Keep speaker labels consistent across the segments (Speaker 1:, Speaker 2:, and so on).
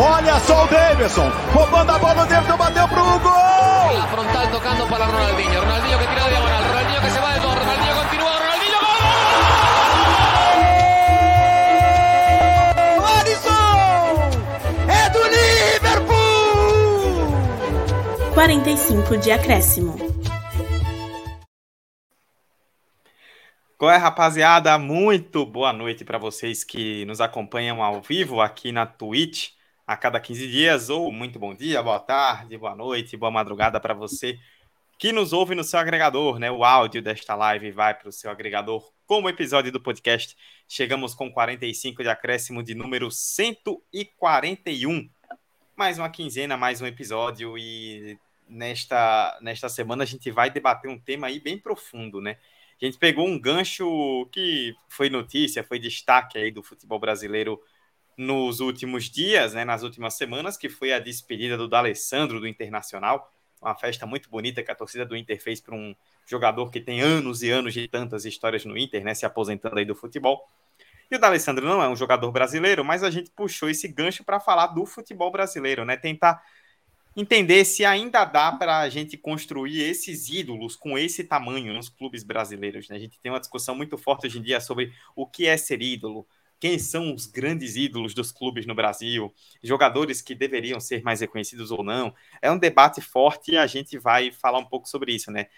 Speaker 1: Olha só o Davidson, roubando a bola, o Davidson bateu pro gol!
Speaker 2: La frontal tocando para Ronaldinho, Ronaldinho que tira de diagonal, Ronaldinho que se va de dos, Ronaldinho continúa, Ronaldinho gol!
Speaker 1: Alisson! É do Liverpool!
Speaker 3: 45 de acréscimo.
Speaker 4: Qual é, rapaziada? Muito boa noite para vocês que nos acompanham ao vivo aqui na Twitch a cada 15 dias, ou muito bom dia, boa tarde, boa noite, boa madrugada para você que nos ouve no seu agregador, né? O áudio desta live vai para o seu agregador como episódio do podcast. Chegamos com 45 de acréscimo de número 141. Mais uma quinzena, mais um episódio e nesta, nesta semana a gente vai debater um tema aí bem profundo, né? A gente pegou um gancho que foi notícia, foi destaque aí do futebol brasileiro nos últimos dias, né, nas últimas semanas, que foi a despedida do D'Alessandro do Internacional, uma festa muito bonita que a torcida do Inter fez para um jogador que tem anos e anos de tantas histórias no Inter, né, se aposentando aí do futebol. E o D'Alessandro não é um jogador brasileiro, mas a gente puxou esse gancho para falar do futebol brasileiro, né, tentar entender se ainda dá para a gente construir esses ídolos com esse tamanho nos clubes brasileiros. Né? A gente tem uma discussão muito forte hoje em dia sobre o que é ser ídolo, quem são os grandes ídolos dos clubes no Brasil, jogadores que deveriam ser mais reconhecidos ou não. É um debate forte e a gente vai falar um pouco sobre isso, né?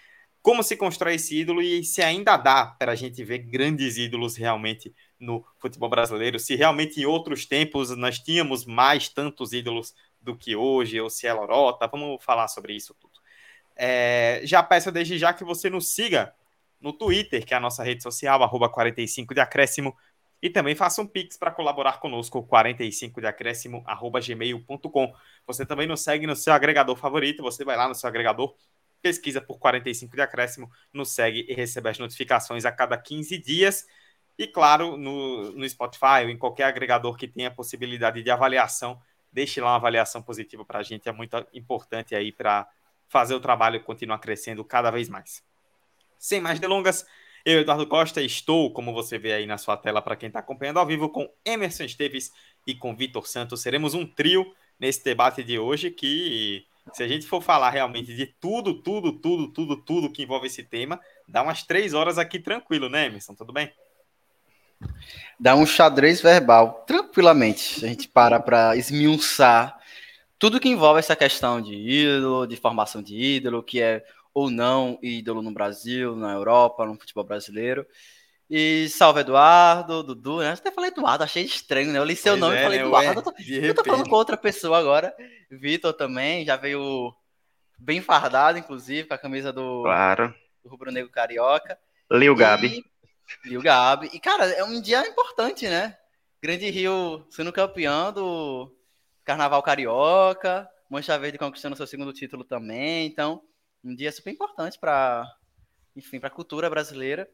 Speaker 4: Como se constrói esse ídolo e se ainda dá para a gente ver grandes ídolos realmente no futebol brasileiro, se realmente em outros tempos nós tínhamos mais tantos ídolos do que hoje, ou se é lorota, vamos falar sobre isso tudo. É, já peço desde já que você nos siga no Twitter, que é a nossa rede social, arroba 45 de acréscimo, e também faça um pix para colaborar conosco, 45 de acréscimo, arroba gmail.com. Você também nos segue no seu agregador favorito, você vai lá no seu agregador, pesquisa por 45 de acréscimo, nos segue e recebe as notificações a cada 15 dias. E claro, no, no Spotify ou em qualquer agregador que tenha possibilidade de avaliação, deixe lá uma avaliação positiva para a gente, é muito importante aí para fazer o trabalho continuar crescendo cada vez mais. Sem mais delongas, eu, Eduardo Costa, estou, como você vê aí na sua tela para quem está acompanhando ao vivo, com Emerson Esteves e com Vitor Santos. Seremos um trio nesse debate de hoje que, se a gente for falar realmente de tudo, tudo, tudo, tudo, tudo que envolve esse tema, dá umas três horas aqui tranquilo, né, Emerson? Tudo bem?
Speaker 5: Dá um xadrez verbal, tranquilamente. A gente para para esmiuçar tudo que envolve essa questão de ídolo, de formação de ídolo, que é ou não ídolo no Brasil, na Europa, no futebol brasileiro. E salve Eduardo, Dudu, né? Até falei Eduardo, achei estranho, né? Eu li seu pois nome é, e falei né? Eduardo. Eu tô, eu tô falando com outra pessoa agora. Vitor também, já veio bem fardado, inclusive, com a camisa do,
Speaker 6: claro.
Speaker 5: do Rubro Negro Carioca.
Speaker 6: Lio Gabi.
Speaker 5: Lio Gabi. E, cara, é um dia importante, né? Grande Rio sendo campeão do Carnaval Carioca, Mancha Verde conquistando seu segundo título também. Então, um dia super importante para, enfim, para a cultura brasileira.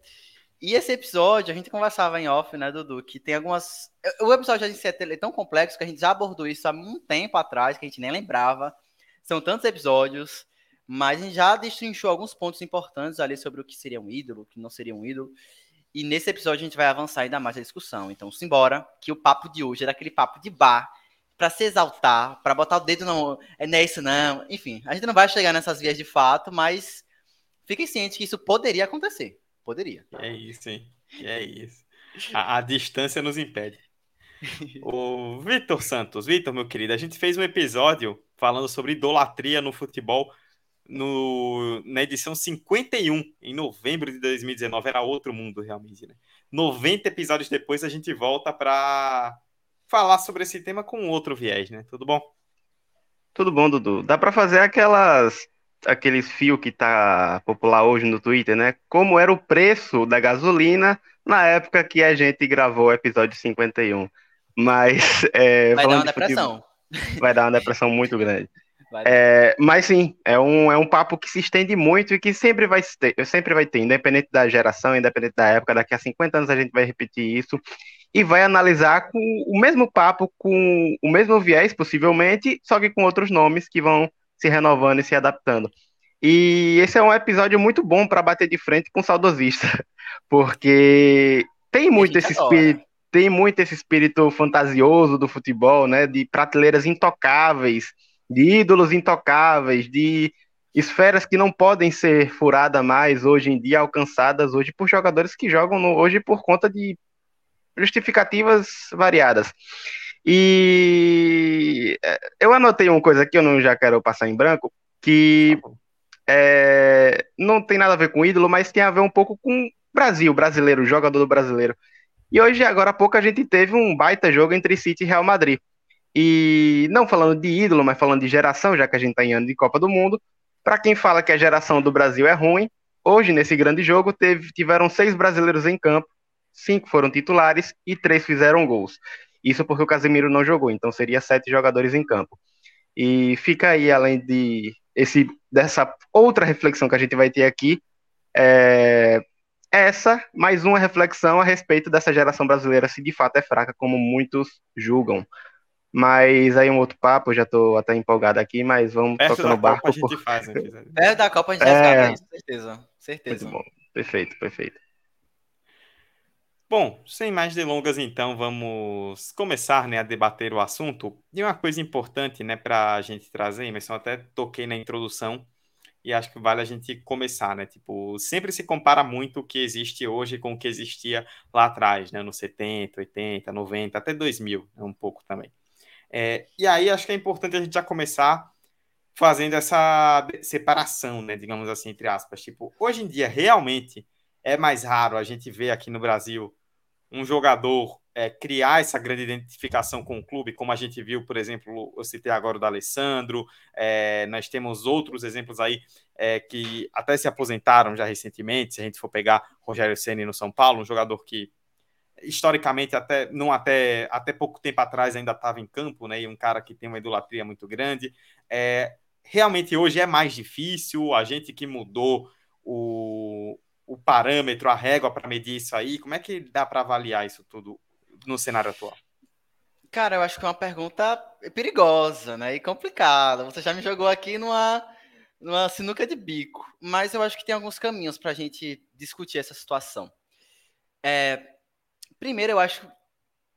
Speaker 5: E esse episódio, a gente conversava em off, né, Dudu, que tem algumas. O episódio a gente é tão complexo que a gente já abordou isso há um tempo atrás, que a gente nem lembrava. São tantos episódios, mas a gente já destrinchou alguns pontos importantes ali sobre o que seria um ídolo, o que não seria um ídolo. E nesse episódio a gente vai avançar ainda mais a discussão. Então, simbora, que o papo de hoje era aquele papo de bar para se exaltar, para botar o dedo no. É, não é isso, não. Enfim, a gente não vai chegar nessas vias de fato, mas fiquem cientes que isso poderia acontecer. Poderia.
Speaker 4: É isso, hein? É isso. A, a distância nos impede. o Vitor Santos, Vitor, meu querido, a gente fez um episódio falando sobre idolatria no futebol no, na edição 51, em novembro de 2019. Era outro mundo, realmente, né? 90 episódios depois, a gente volta para falar sobre esse tema com outro viés, né? Tudo bom?
Speaker 6: Tudo bom, Dudu. Dá para fazer aquelas aqueles fios que tá popular hoje no Twitter, né? Como era o preço da gasolina na época que a gente gravou o episódio 51. Mas é,
Speaker 5: vai dar uma depressão.
Speaker 6: Futebol, vai dar uma depressão muito grande. É, mas sim, é um, é um papo que se estende muito e que sempre vai ter, sempre vai ter, independente da geração, independente da época, daqui a 50 anos a gente vai repetir isso e vai analisar com o mesmo papo, com o mesmo viés, possivelmente, só que com outros nomes que vão se renovando e se adaptando. E esse é um episódio muito bom para bater de frente com o saudosista, porque tem muito esse espírito, tem muito esse espírito fantasioso do futebol, né? De prateleiras intocáveis, de ídolos intocáveis, de esferas que não podem ser furadas mais hoje em dia, alcançadas hoje por jogadores que jogam no, hoje por conta de justificativas variadas. E é, eu anotei uma coisa aqui, eu não já quero passar em branco, que é, não tem nada a ver com ídolo, mas tem a ver um pouco com Brasil, brasileiro, jogador do brasileiro. E hoje, agora há pouco, a gente teve um baita jogo entre City e Real Madrid. E não falando de ídolo, mas falando de geração, já que a gente está em ano de Copa do Mundo, para quem fala que a geração do Brasil é ruim, hoje, nesse grande jogo, teve, tiveram seis brasileiros em campo, cinco foram titulares e três fizeram gols. Isso porque o Casemiro não jogou, então seria sete jogadores em campo. E fica aí, além de esse, dessa outra reflexão que a gente vai ter aqui, é, essa, mais uma reflexão a respeito dessa geração brasileira, se de fato é fraca, como muitos julgam. Mas aí um outro papo, já estou até empolgado aqui, mas vamos
Speaker 4: Perto
Speaker 6: tocando o barco.
Speaker 4: Copa a gente
Speaker 6: por...
Speaker 4: faz, né,
Speaker 5: É, da Copa a gente
Speaker 6: É.
Speaker 5: resgata isso, certeza. Certeza.
Speaker 6: Muito bom. Perfeito, perfeito.
Speaker 4: Bom, sem mais delongas, então, vamos começar, né, a debater o assunto. E uma coisa importante, né, para a gente trazer, mas eu até toquei na introdução e acho que vale a gente começar, né? Tipo, sempre se compara muito o que existe hoje com o que existia lá atrás, né, nos 70, 80, 90, até 2000, né, um pouco também. É, e aí acho que é importante a gente já começar fazendo essa separação, né, digamos assim, entre aspas. Tipo, hoje em dia, realmente é mais raro a gente ver aqui no Brasil um jogador é, criar essa grande identificação com o clube, como a gente viu, por exemplo, eu citei agora o da Alessandro, é, nós temos outros exemplos aí é, que até se aposentaram já recentemente, se a gente for pegar Rogério Ceni no São Paulo, um jogador que historicamente até não até até pouco tempo atrás ainda estava em campo, né? E um cara que tem uma idolatria muito grande. É, realmente hoje é mais difícil. A gente que mudou o, o parâmetro, a régua para medir isso aí, como é que dá para avaliar isso tudo no cenário atual?
Speaker 5: Cara, eu acho que é uma pergunta perigosa, né? E complicada. Você já me jogou aqui numa, numa sinuca de bico. Mas eu acho que tem alguns caminhos para a gente discutir essa situação. É, primeiro, eu acho.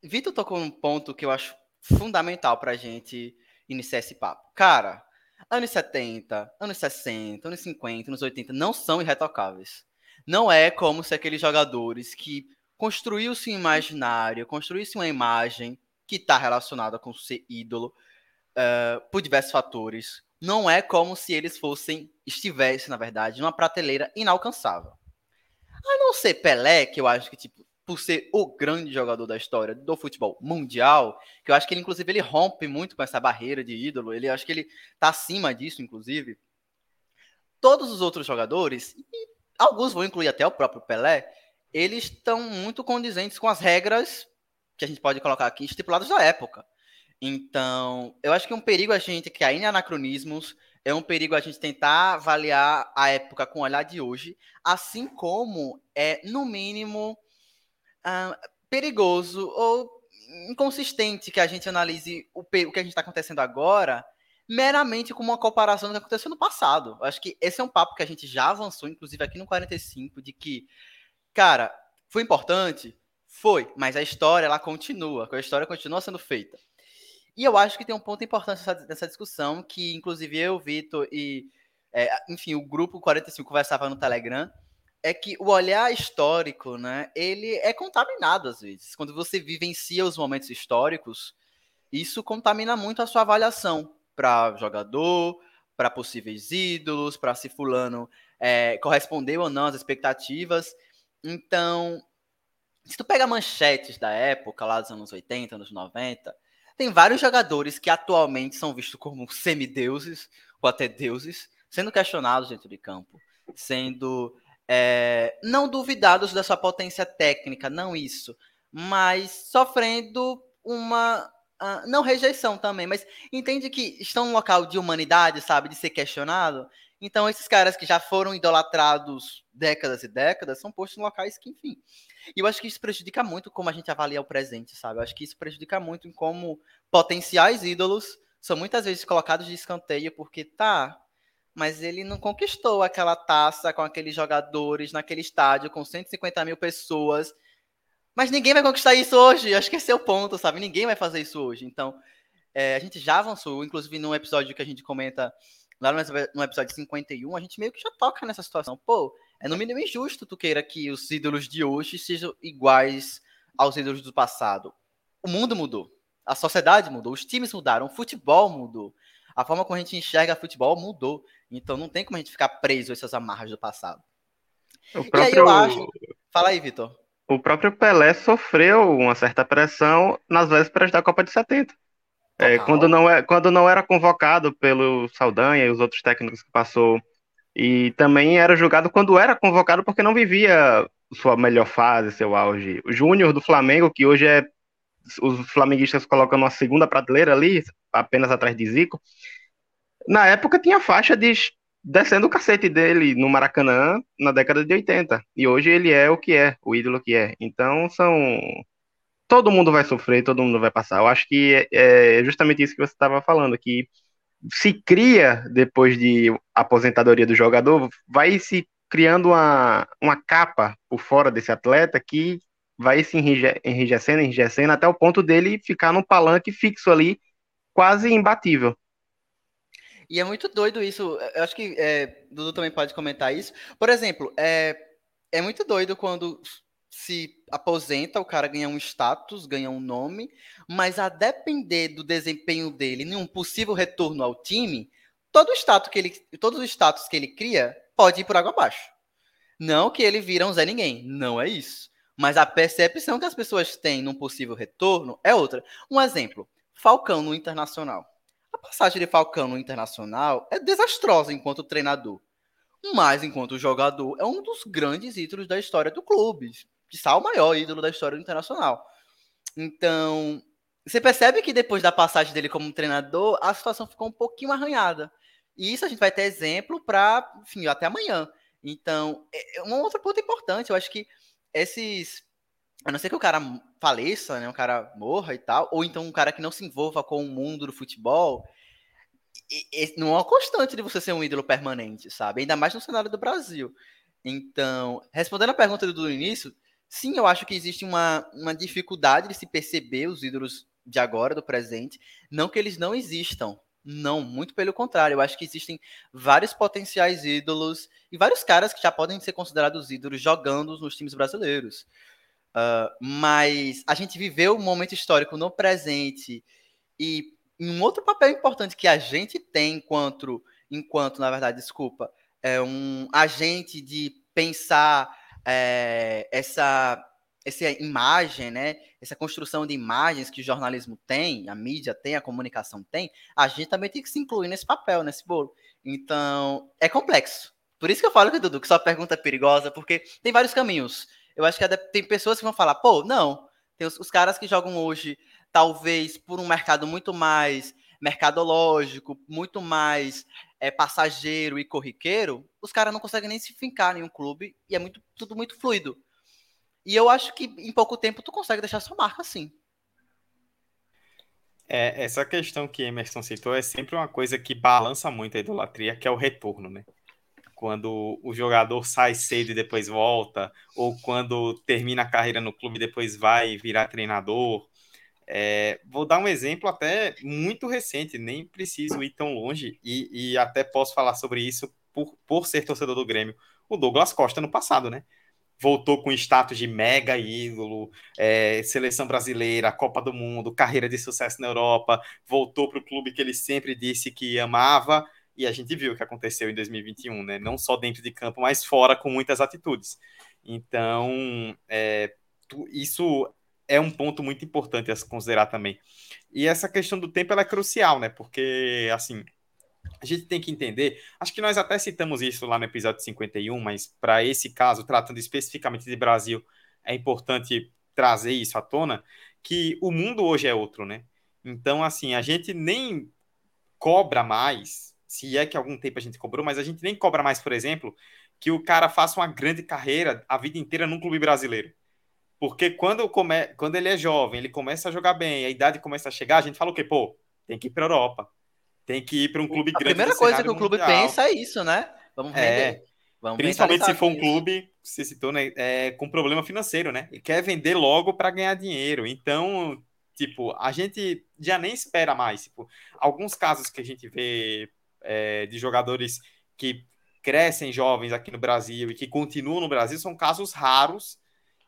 Speaker 5: Vitor tocou num ponto que eu acho fundamental para a gente iniciar esse papo. Cara, anos 70, anos 60, anos 50, anos 80 não são irretocáveis. Não é como se aqueles jogadores que construiu-se um imaginário, construiu-se uma imagem que está relacionada com ser ídolo uh, por diversos fatores. Não é como se eles fossem, estivessem, na verdade, numa prateleira inalcançável. A não ser Pelé, que eu acho que, tipo, por ser o grande jogador da história do futebol mundial, que eu acho que ele, inclusive, ele rompe muito com essa barreira de ídolo, ele acho que ele tá acima disso, inclusive. Todos os outros jogadores, e alguns vão incluir até o próprio Pelé, eles estão muito condizentes com as regras que a gente pode colocar aqui, estipuladas da época. Então, eu acho que é um perigo a gente cair em anacronismos, é um perigo a gente tentar avaliar a época com o olhar de hoje, assim como é, no mínimo, uh, perigoso ou inconsistente que a gente analise o, o que a gente está acontecendo agora meramente como uma comparação do que aconteceu no passado. Eu acho que esse é um papo que a gente já avançou, inclusive aqui no 45, de que, cara, foi importante? Foi, mas a história, ela continua, a história continua sendo feita. E eu acho que tem um ponto importante nessa, nessa discussão, que inclusive eu, Vitor e, é, enfim, o grupo 45 conversava no Telegram, é que o olhar histórico, né, ele é contaminado às vezes. Quando você vivencia os momentos históricos, isso contamina muito a sua avaliação para jogador, para possíveis ídolos, para se fulano é, correspondeu ou não às expectativas. Então, se tu pega manchetes da época, lá dos anos 80, anos 90, tem vários jogadores que atualmente são vistos como semideuses ou até deuses, sendo questionados dentro de campo, sendo é, não duvidados da sua potência técnica, não isso, mas sofrendo uma uh, não rejeição também, mas entende que estão num local de humanidade, sabe, de ser questionado. Então esses caras que já foram idolatrados décadas e décadas são postos em locais que, enfim. E eu acho que isso prejudica muito como a gente avalia o presente, sabe? Eu acho que isso prejudica muito em como potenciais ídolos são muitas vezes colocados de escanteio porque tá, mas ele não conquistou aquela taça com aqueles jogadores naquele estádio com 150 mil pessoas. Mas ninguém vai conquistar isso hoje. Acho que esse é o ponto, sabe? Ninguém vai fazer isso hoje. Então, é, a gente já avançou, inclusive num episódio que a gente comenta lá no episódio 51, a gente meio que já toca nessa situação. Pô, é no mínimo injusto tu queira que os ídolos de hoje sejam iguais aos ídolos do passado. O mundo mudou. A sociedade mudou, os times mudaram, o futebol mudou. A forma como a gente enxerga futebol mudou. Então não tem como a gente ficar preso a essas amarras do passado.
Speaker 6: O próprio... E aí eu acho.
Speaker 5: Fala aí, Vitor.
Speaker 6: O próprio Pelé sofreu uma certa pressão nas vésperas da Copa de 70. É, quando, não é, quando não era convocado pelo Saldanha e os outros técnicos que passou. E também era julgado quando era convocado porque não vivia sua melhor fase, seu auge. O Júnior do Flamengo, que hoje é. Os flamenguistas colocam uma segunda prateleira ali, apenas atrás de Zico. Na época tinha faixa de descendo o cacete dele no Maracanã na década de 80. E hoje ele é o que é, o ídolo que é. Então são. Todo mundo vai sofrer, todo mundo vai passar. Eu acho que é, é justamente isso que você estava falando, que se cria, depois de aposentadoria do jogador, vai se criando uma, uma capa por fora desse atleta que vai se enrijecendo, enrijecendo, até o ponto dele ficar num palanque fixo ali, quase imbatível.
Speaker 5: E é muito doido isso. Eu acho que é, Dudu também pode comentar isso. Por exemplo, é, é muito doido quando se aposenta, o cara ganha um status, ganha um nome, mas a depender do desempenho dele em um possível retorno ao time, todo o status que ele, todos os status que ele cria pode ir por água abaixo. Não que ele vira um Zé Ninguém, não é isso. Mas a percepção que as pessoas têm num possível retorno é outra. Um exemplo, Falcão no Internacional. Passagem de Falcão no Internacional é desastrosa enquanto treinador. Mas, enquanto jogador, é um dos grandes ídolos da história do clube. Que o maior ídolo da história do Internacional. Então, você percebe que depois da passagem dele como treinador, a situação ficou um pouquinho arranhada. E isso a gente vai ter exemplo para, enfim, até amanhã. Então, é, é um outro ponto importante. Eu acho que esses a não ser que o cara faleça, né, um cara morra e tal, ou então um cara que não se envolva com o mundo do futebol, e, e, não é uma constante de você ser um ídolo permanente, sabe? Ainda mais no cenário do Brasil. Então, respondendo a pergunta do início, sim, eu acho que existe uma, uma dificuldade de se perceber os ídolos de agora, do presente. Não que eles não existam. Não, muito pelo contrário. Eu acho que existem vários potenciais ídolos e vários caras que já podem ser considerados ídolos jogando nos times brasileiros. Uh, mas a gente viveu um momento histórico no presente e um outro papel importante que a gente tem enquanto, enquanto na verdade, desculpa, é um agente de pensar é, essa, essa imagem, né? Essa construção de imagens que o jornalismo tem, a mídia tem, a comunicação tem, a gente também tem que se incluir nesse papel, nesse bolo. Então, é complexo. Por isso que eu falo que, Dudu, que sua pergunta é perigosa, porque tem vários caminhos. Eu acho que tem pessoas que vão falar, pô, não. Tem os, os caras que jogam hoje, talvez por um mercado muito mais mercadológico, muito mais é, passageiro e corriqueiro, os caras não conseguem nem se fincar em um clube e é muito, tudo muito fluido. E eu acho que em pouco tempo tu consegue deixar sua marca assim.
Speaker 4: É, essa questão que Emerson citou é sempre uma coisa que balança muito a idolatria, que é o retorno, né? Quando o jogador sai cedo e depois volta, ou quando termina a carreira no clube e depois vai virar treinador. É, vou dar um exemplo até muito recente, nem preciso ir tão longe, e, e até posso falar sobre isso por, por ser torcedor do Grêmio. O Douglas Costa no passado, né? Voltou com status de mega ídolo, é, seleção brasileira, Copa do Mundo, carreira de sucesso na Europa, voltou para o clube que ele sempre disse que amava e a gente viu o que aconteceu em 2021, né? Não só dentro de campo, mas fora com muitas atitudes. Então, é, isso é um ponto muito importante a se considerar também. E essa questão do tempo é crucial, né? Porque, assim, a gente tem que entender, acho que nós até citamos isso lá no episódio 51, mas para esse caso, tratando especificamente de Brasil, é importante trazer isso à tona, que o mundo hoje é outro, né? Então, assim, a gente nem cobra mais se é que algum tempo a gente cobrou, mas a gente nem cobra mais, por exemplo, que o cara faça uma grande carreira a vida inteira num clube brasileiro. Porque quando, come... quando ele é jovem, ele começa a jogar bem, a idade começa a chegar, a gente fala o quê? Pô, tem que ir para Europa. Tem que ir para um clube
Speaker 5: a
Speaker 4: grande.
Speaker 5: A primeira coisa que o clube mundial. pensa é isso, né? Vamos é. vender.
Speaker 4: É, Vamos Principalmente se for um clube você citou, né, é, com problema financeiro, né? E quer vender logo para ganhar dinheiro. Então, tipo, a gente já nem espera mais. Tipo, alguns casos que a gente vê é, de jogadores que crescem jovens aqui no Brasil e que continuam no Brasil são casos raros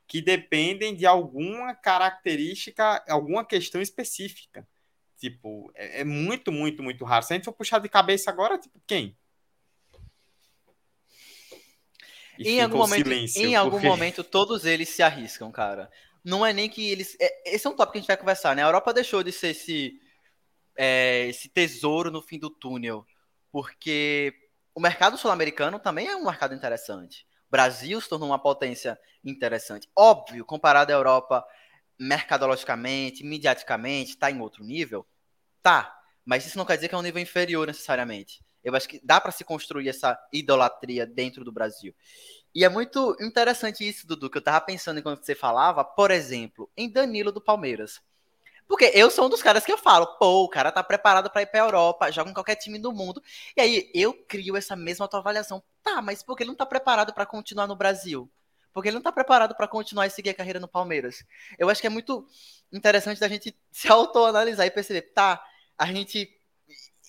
Speaker 4: que dependem de alguma característica, alguma questão específica. Tipo, é, é muito, muito, muito raro. Se a gente for puxar de cabeça agora, tipo, quem?
Speaker 5: E em algum, momento, em algum momento, todos eles se arriscam, cara. Não é nem que eles. É, esse é um tópico que a gente vai conversar, né? A Europa deixou de ser esse, é, esse tesouro no fim do túnel. Porque o mercado sul-americano também é um mercado interessante. O Brasil se tornou uma potência interessante. Óbvio, comparado à Europa, mercadologicamente, mediaticamente, está em outro nível. Tá. Mas isso não quer dizer que é um nível inferior necessariamente. Eu acho que dá para se construir essa idolatria dentro do Brasil. E é muito interessante isso, Dudu, que eu tava pensando enquanto você falava, por exemplo, em Danilo do Palmeiras. Porque eu sou um dos caras que eu falo, pô, o cara tá preparado para ir pra Europa, joga em qualquer time do mundo. E aí eu crio essa mesma autoavaliação. Tá, mas por que ele não tá preparado para continuar no Brasil? Porque ele não tá preparado para continuar e seguir a carreira no Palmeiras. Eu acho que é muito interessante da gente se autoanalisar e perceber, tá, a gente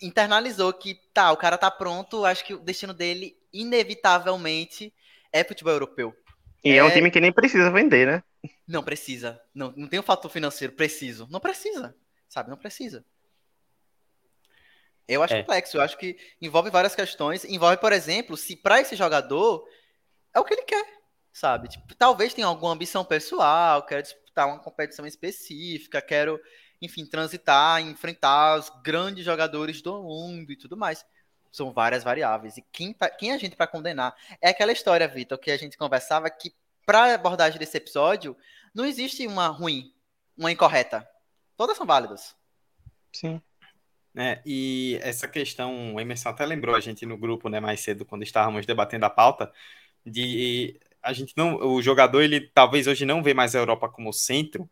Speaker 5: internalizou que, tá, o cara tá pronto, acho que o destino dele, inevitavelmente, é futebol europeu.
Speaker 6: E é... é um time que nem precisa vender, né?
Speaker 5: Não precisa. Não, não tem um fator financeiro preciso. Não precisa. Sabe? Não precisa. Eu acho é. complexo. Eu acho que envolve várias questões. Envolve, por exemplo, se para esse jogador é o que ele quer. Sabe? Tipo, talvez tenha alguma ambição pessoal, quero disputar uma competição específica, quero enfim, transitar, enfrentar os grandes jogadores do mundo e tudo mais. São várias variáveis. E quem, tá, quem a gente para condenar? É aquela história, Vitor, que a gente conversava que, para abordagem desse episódio, não existe uma ruim, uma incorreta. Todas são válidas.
Speaker 4: Sim. É, e essa questão, o Emerson até lembrou a gente no grupo, né, mais cedo, quando estávamos debatendo a pauta, de a gente não, o jogador, ele talvez hoje não vê mais a Europa como centro,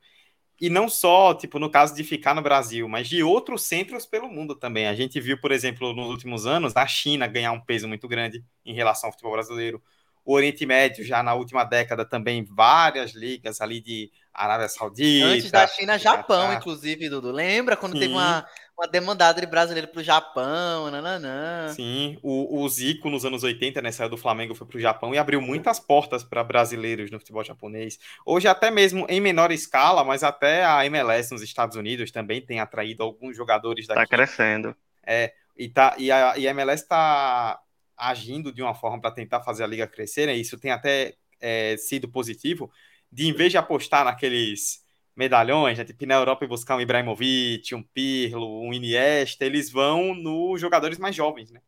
Speaker 4: e não só, tipo, no caso de ficar no Brasil, mas de outros centros pelo mundo também. A gente viu, por exemplo, nos últimos anos, a China ganhar um peso muito grande em relação ao futebol brasileiro. O Oriente Médio, já na última década, também várias ligas ali de Arábia Saudita.
Speaker 5: Antes da China, Japão, inclusive, Dudu. Lembra quando Sim. teve uma, uma demandada de brasileiro para o Japão, nananã.
Speaker 4: Sim, o, o Zico nos anos 80, né, saiu do Flamengo, foi para o Japão e abriu muitas portas para brasileiros no futebol japonês. Hoje até mesmo em menor escala, mas até a MLS nos Estados Unidos também tem atraído alguns jogadores daqui.
Speaker 6: Está crescendo.
Speaker 4: É, e, tá, e, a, e a MLS está agindo de uma forma para tentar fazer a liga crescer, né? Isso tem até é, sido positivo, de em vez de apostar naqueles medalhões, né? tipo na Europa e buscar um Ibrahimovic, um Pirlo, um Iniesta, eles vão nos jogadores mais jovens, né?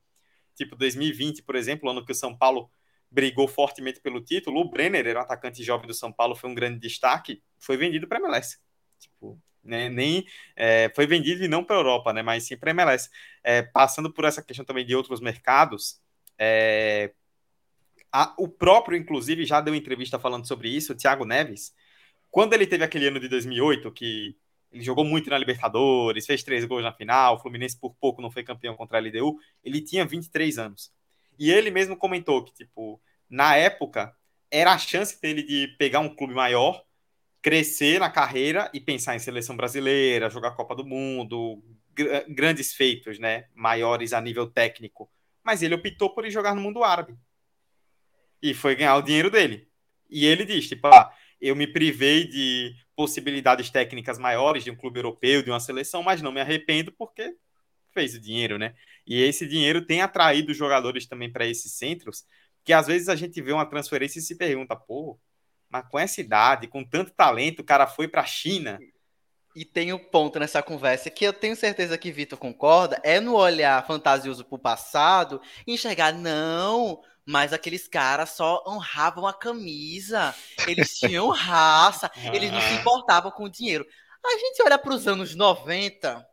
Speaker 4: Tipo 2020, por exemplo, ano que o São Paulo brigou fortemente pelo título, o Brenner era um atacante jovem do São Paulo, foi um grande destaque, foi vendido para MLS. Tipo, né, nem é, foi vendido e não para a Europa, né, mas sim para MLS. É, passando por essa questão também de outros mercados, é, a, o próprio, inclusive, já deu entrevista falando sobre isso, o Thiago Neves, quando ele teve aquele ano de 2008, que ele jogou muito na Libertadores, fez três gols na final, o Fluminense por pouco não foi campeão contra a LDU, ele tinha 23 anos. E ele mesmo comentou que, tipo, na época, era a chance dele de pegar um clube maior, crescer na carreira e pensar em seleção brasileira, jogar Copa do Mundo, gr grandes feitos, né, maiores a nível técnico. Mas ele optou por ir jogar no mundo árabe. E foi ganhar o dinheiro dele. E ele diz, tipo, ah, eu me privei de possibilidades técnicas maiores de um clube europeu, de uma seleção, mas não me arrependo porque fez o dinheiro, né? E esse dinheiro tem atraído jogadores também para esses centros, que às vezes a gente vê uma transferência e se pergunta, pô, mas com essa idade, com tanto talento, o cara foi para a China.
Speaker 5: E tem um ponto nessa conversa que eu tenho certeza que Vitor concorda, é no olhar fantasioso para o passado, enxergar, não, mas aqueles caras só honravam a camisa. Eles tinham raça. eles não se importavam com o dinheiro. A gente olha para os anos 90,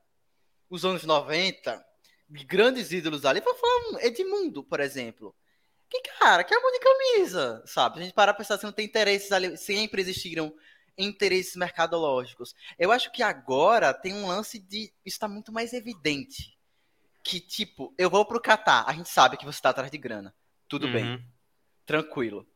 Speaker 5: os anos 90, grandes ídolos ali, vou falar Edmundo, por exemplo. Que cara, que amor de camisa, sabe? A gente para pensar se não tem interesses ali, sempre existiram interesses mercadológicos. Eu acho que agora tem um lance de está muito mais evidente que tipo, eu vou pro Catar, a gente sabe que você está atrás de grana. Tudo uhum. bem. Tranquilo.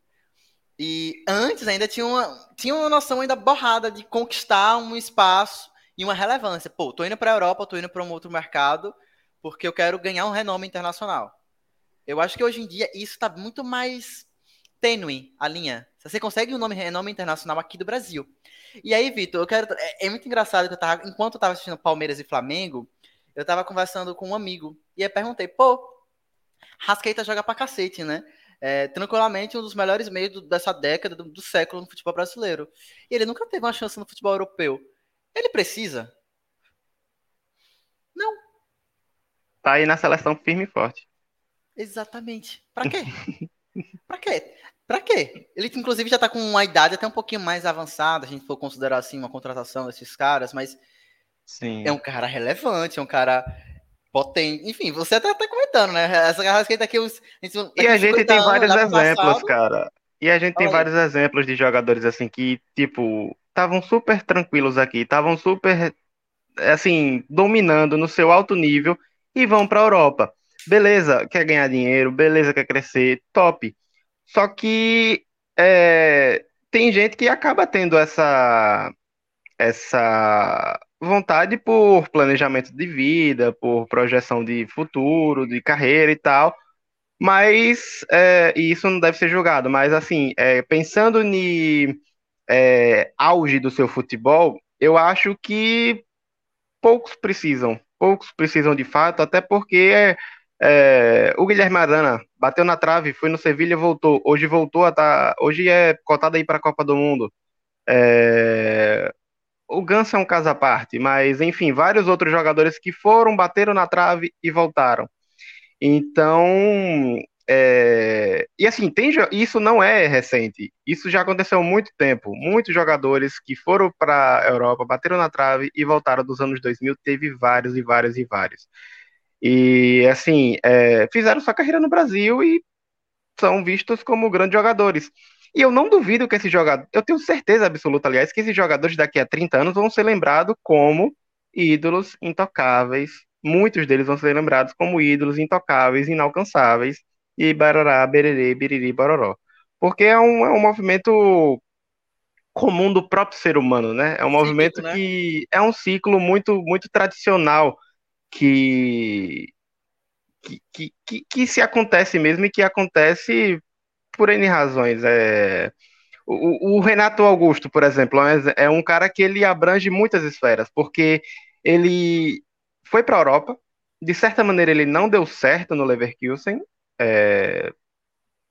Speaker 5: E antes ainda tinha uma, tinha uma noção ainda borrada de conquistar um espaço e uma relevância. Pô, tô indo para a Europa, tô indo para um outro mercado, porque eu quero ganhar um renome internacional. Eu acho que hoje em dia isso está muito mais tênue, a linha. Você consegue um nome, renome internacional aqui do Brasil. E aí, Vitor, eu quero. É, é, muito engraçado que eu tava. Enquanto eu tava assistindo Palmeiras e Flamengo, eu tava conversando com um amigo. E aí perguntei, pô, Rascaeta joga pra cacete, né? É, tranquilamente um dos melhores meios do, dessa década, do, do, século no futebol brasileiro. E ele nunca teve uma chance no futebol europeu. Ele precisa? Não.
Speaker 6: Tá aí na seleção firme e forte.
Speaker 5: Exatamente. Pra quê? pra quê? Pra quê? Ele, inclusive, já tá com uma idade até um pouquinho mais avançada, a gente for considerar assim uma contratação desses caras, mas Sim. é um cara relevante, é um cara potente. Enfim, você até tá comentando, né? Essa carrasqueta aqui. Os,
Speaker 6: e a gente tem vários exemplos, passado, cara. E a gente tem vários exemplos de jogadores assim que, tipo, estavam super tranquilos aqui, estavam super, assim, dominando no seu alto nível e vão para a Europa. Beleza, quer ganhar dinheiro, beleza, quer crescer, top. Só que é, tem gente que acaba tendo essa, essa vontade por planejamento de vida, por projeção de futuro, de carreira e tal. Mas é, isso não deve ser julgado. Mas assim, é, pensando em é, auge do seu futebol, eu acho que poucos precisam, poucos precisam de fato, até porque é, o Guilherme Arana bateu na trave, foi no Sevilha, voltou. Hoje voltou a tá, hoje é cotado aí para a Copa do Mundo. É, o Ganso é um caso à parte, mas enfim, vários outros jogadores que foram, bateram na trave e voltaram. Então, é... e assim, tem, isso não é recente, isso já aconteceu há muito tempo. Muitos jogadores que foram para a Europa, bateram na trave e voltaram dos anos 2000, teve vários e vários e vários. E assim, é... fizeram sua carreira no Brasil e são vistos como grandes jogadores. E eu não duvido que esse jogador, eu tenho certeza absoluta, aliás, que esses jogadores daqui a 30 anos vão ser lembrados como ídolos intocáveis. Muitos deles vão ser lembrados como ídolos intocáveis, inalcançáveis e barará, bererê, biriri, bororó. Porque é um, é um movimento comum do próprio ser humano, né? É um movimento né? que é um ciclo muito, muito tradicional que, que, que, que, se acontece mesmo e que acontece por N razões. É... O, o, Renato Augusto, por exemplo, é um cara que ele abrange muitas esferas, porque ele foi para a Europa, de certa maneira ele não deu certo no Leverkusen, é,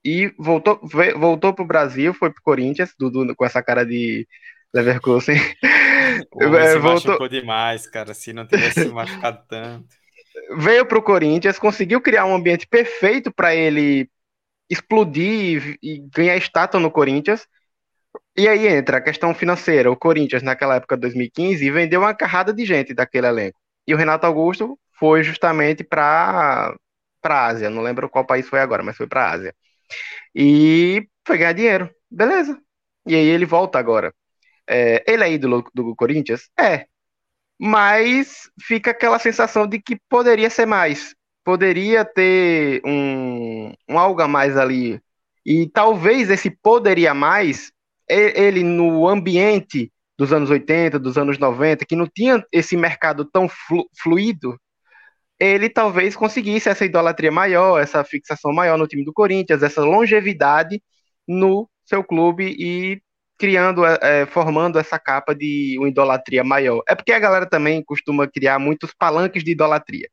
Speaker 6: e voltou, voltou para o Brasil, foi para o Corinthians, Dudu com essa cara de Leverkusen.
Speaker 4: Pô, é, voltou... machucou demais, cara, se não tivesse machucado tanto.
Speaker 6: Veio para o Corinthians, conseguiu criar um ambiente perfeito para ele explodir e, ganhar estátua no Corinthians. E aí entra a questão financeira. O Corinthians, naquela época, 2015, vendeu uma carrada de gente daquele elenco. E o Renato Augusto foi justamente para para Ásia, não lembro qual país foi agora, mas foi para Ásia. E foi ganhar dinheiro, beleza. E aí ele volta agora. É, ele é ídolo do Corinthians? É. Mas fica aquela sensação de que poderia ser mais. Poderia ter um, um algo a mais ali. E talvez esse poderia mais, ele no ambiente dos anos 80, dos anos 90, que não tinha esse mercado tão flu, fluido, ele talvez conseguisse essa idolatria maior, essa fixação maior no time do Corinthians, essa longevidade no seu clube e criando, é, é, formando essa capa de uma idolatria maior. É porque a galera também costuma criar muitos palanques de idolatria.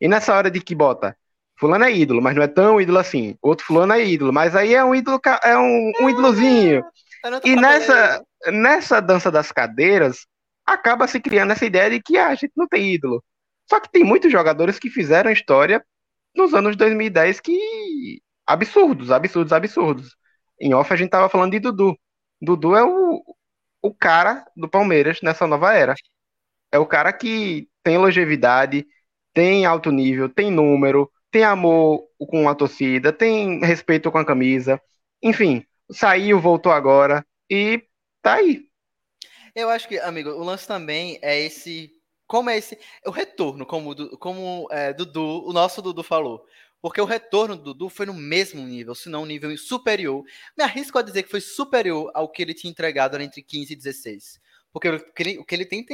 Speaker 6: E nessa hora de que bota, fulano é ídolo, mas não é tão ídolo assim. Outro fulano é ídolo, mas aí é um ídolo, é um, um ídolozinho. E nessa, nessa dança das cadeiras, acaba se criando essa ideia de que ah, a gente não tem ídolo. Só que tem muitos jogadores que fizeram história nos anos 2010 que. absurdos, absurdos, absurdos. Em off a gente tava falando de Dudu. Dudu é o, o cara do Palmeiras nessa nova era. É o cara que tem longevidade, tem alto nível, tem número, tem amor com a torcida, tem respeito com a camisa. Enfim, saiu, voltou agora e tá aí.
Speaker 5: Eu acho que, amigo, o lance também é esse como é esse. O retorno, como, como é, Dudu, o nosso Dudu falou. Porque o retorno do Dudu foi no mesmo nível, se não um nível superior. Me arrisco a dizer que foi superior ao que ele tinha entregado entre 15 e 16. Porque o que ele, o que ele tem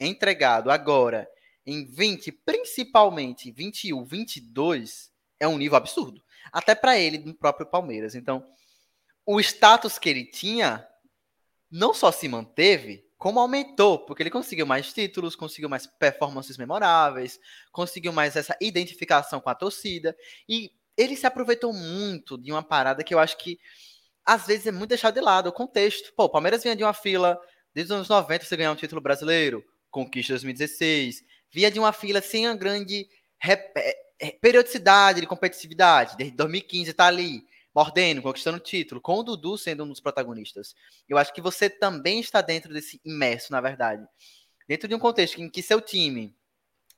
Speaker 5: entregado agora em 20, principalmente 21, 22, é um nível absurdo. Até para ele, no próprio Palmeiras. Então, o status que ele tinha não só se manteve, como aumentou, porque ele conseguiu mais títulos, conseguiu mais performances memoráveis, conseguiu mais essa identificação com a torcida, e ele se aproveitou muito de uma parada que eu acho que às vezes é muito deixado de lado, o contexto. Pô, o Palmeiras vinha de uma fila desde os anos 90 você ganhar um título brasileiro, conquista 2016, via de uma fila sem a grande periodicidade de competitividade, desde 2015 tá ali, mordendo, conquistando o título, com o Dudu sendo um dos protagonistas. Eu acho que você também está dentro desse imerso, na verdade. Dentro de um contexto em que seu time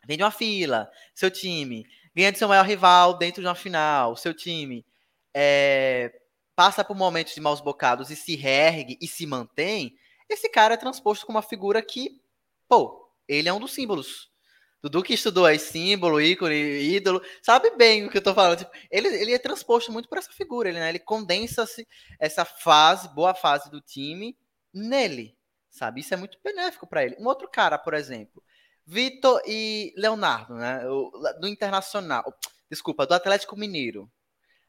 Speaker 5: vem de uma fila, seu time ganha de seu maior rival dentro de uma final, seu time é, passa por momentos de maus bocados e se reergue e se mantém, esse cara é transposto como uma figura que, pô, ele é um dos símbolos Dudu que estudou aí símbolo, ícone, ídolo, sabe bem o que eu tô falando. Tipo, ele, ele é transposto muito por essa figura, ele, né? Ele condensa essa fase, boa fase do time nele, sabe? Isso é muito benéfico para ele. Um outro cara, por exemplo, Vitor e Leonardo, né? O, do Internacional, desculpa, do Atlético Mineiro.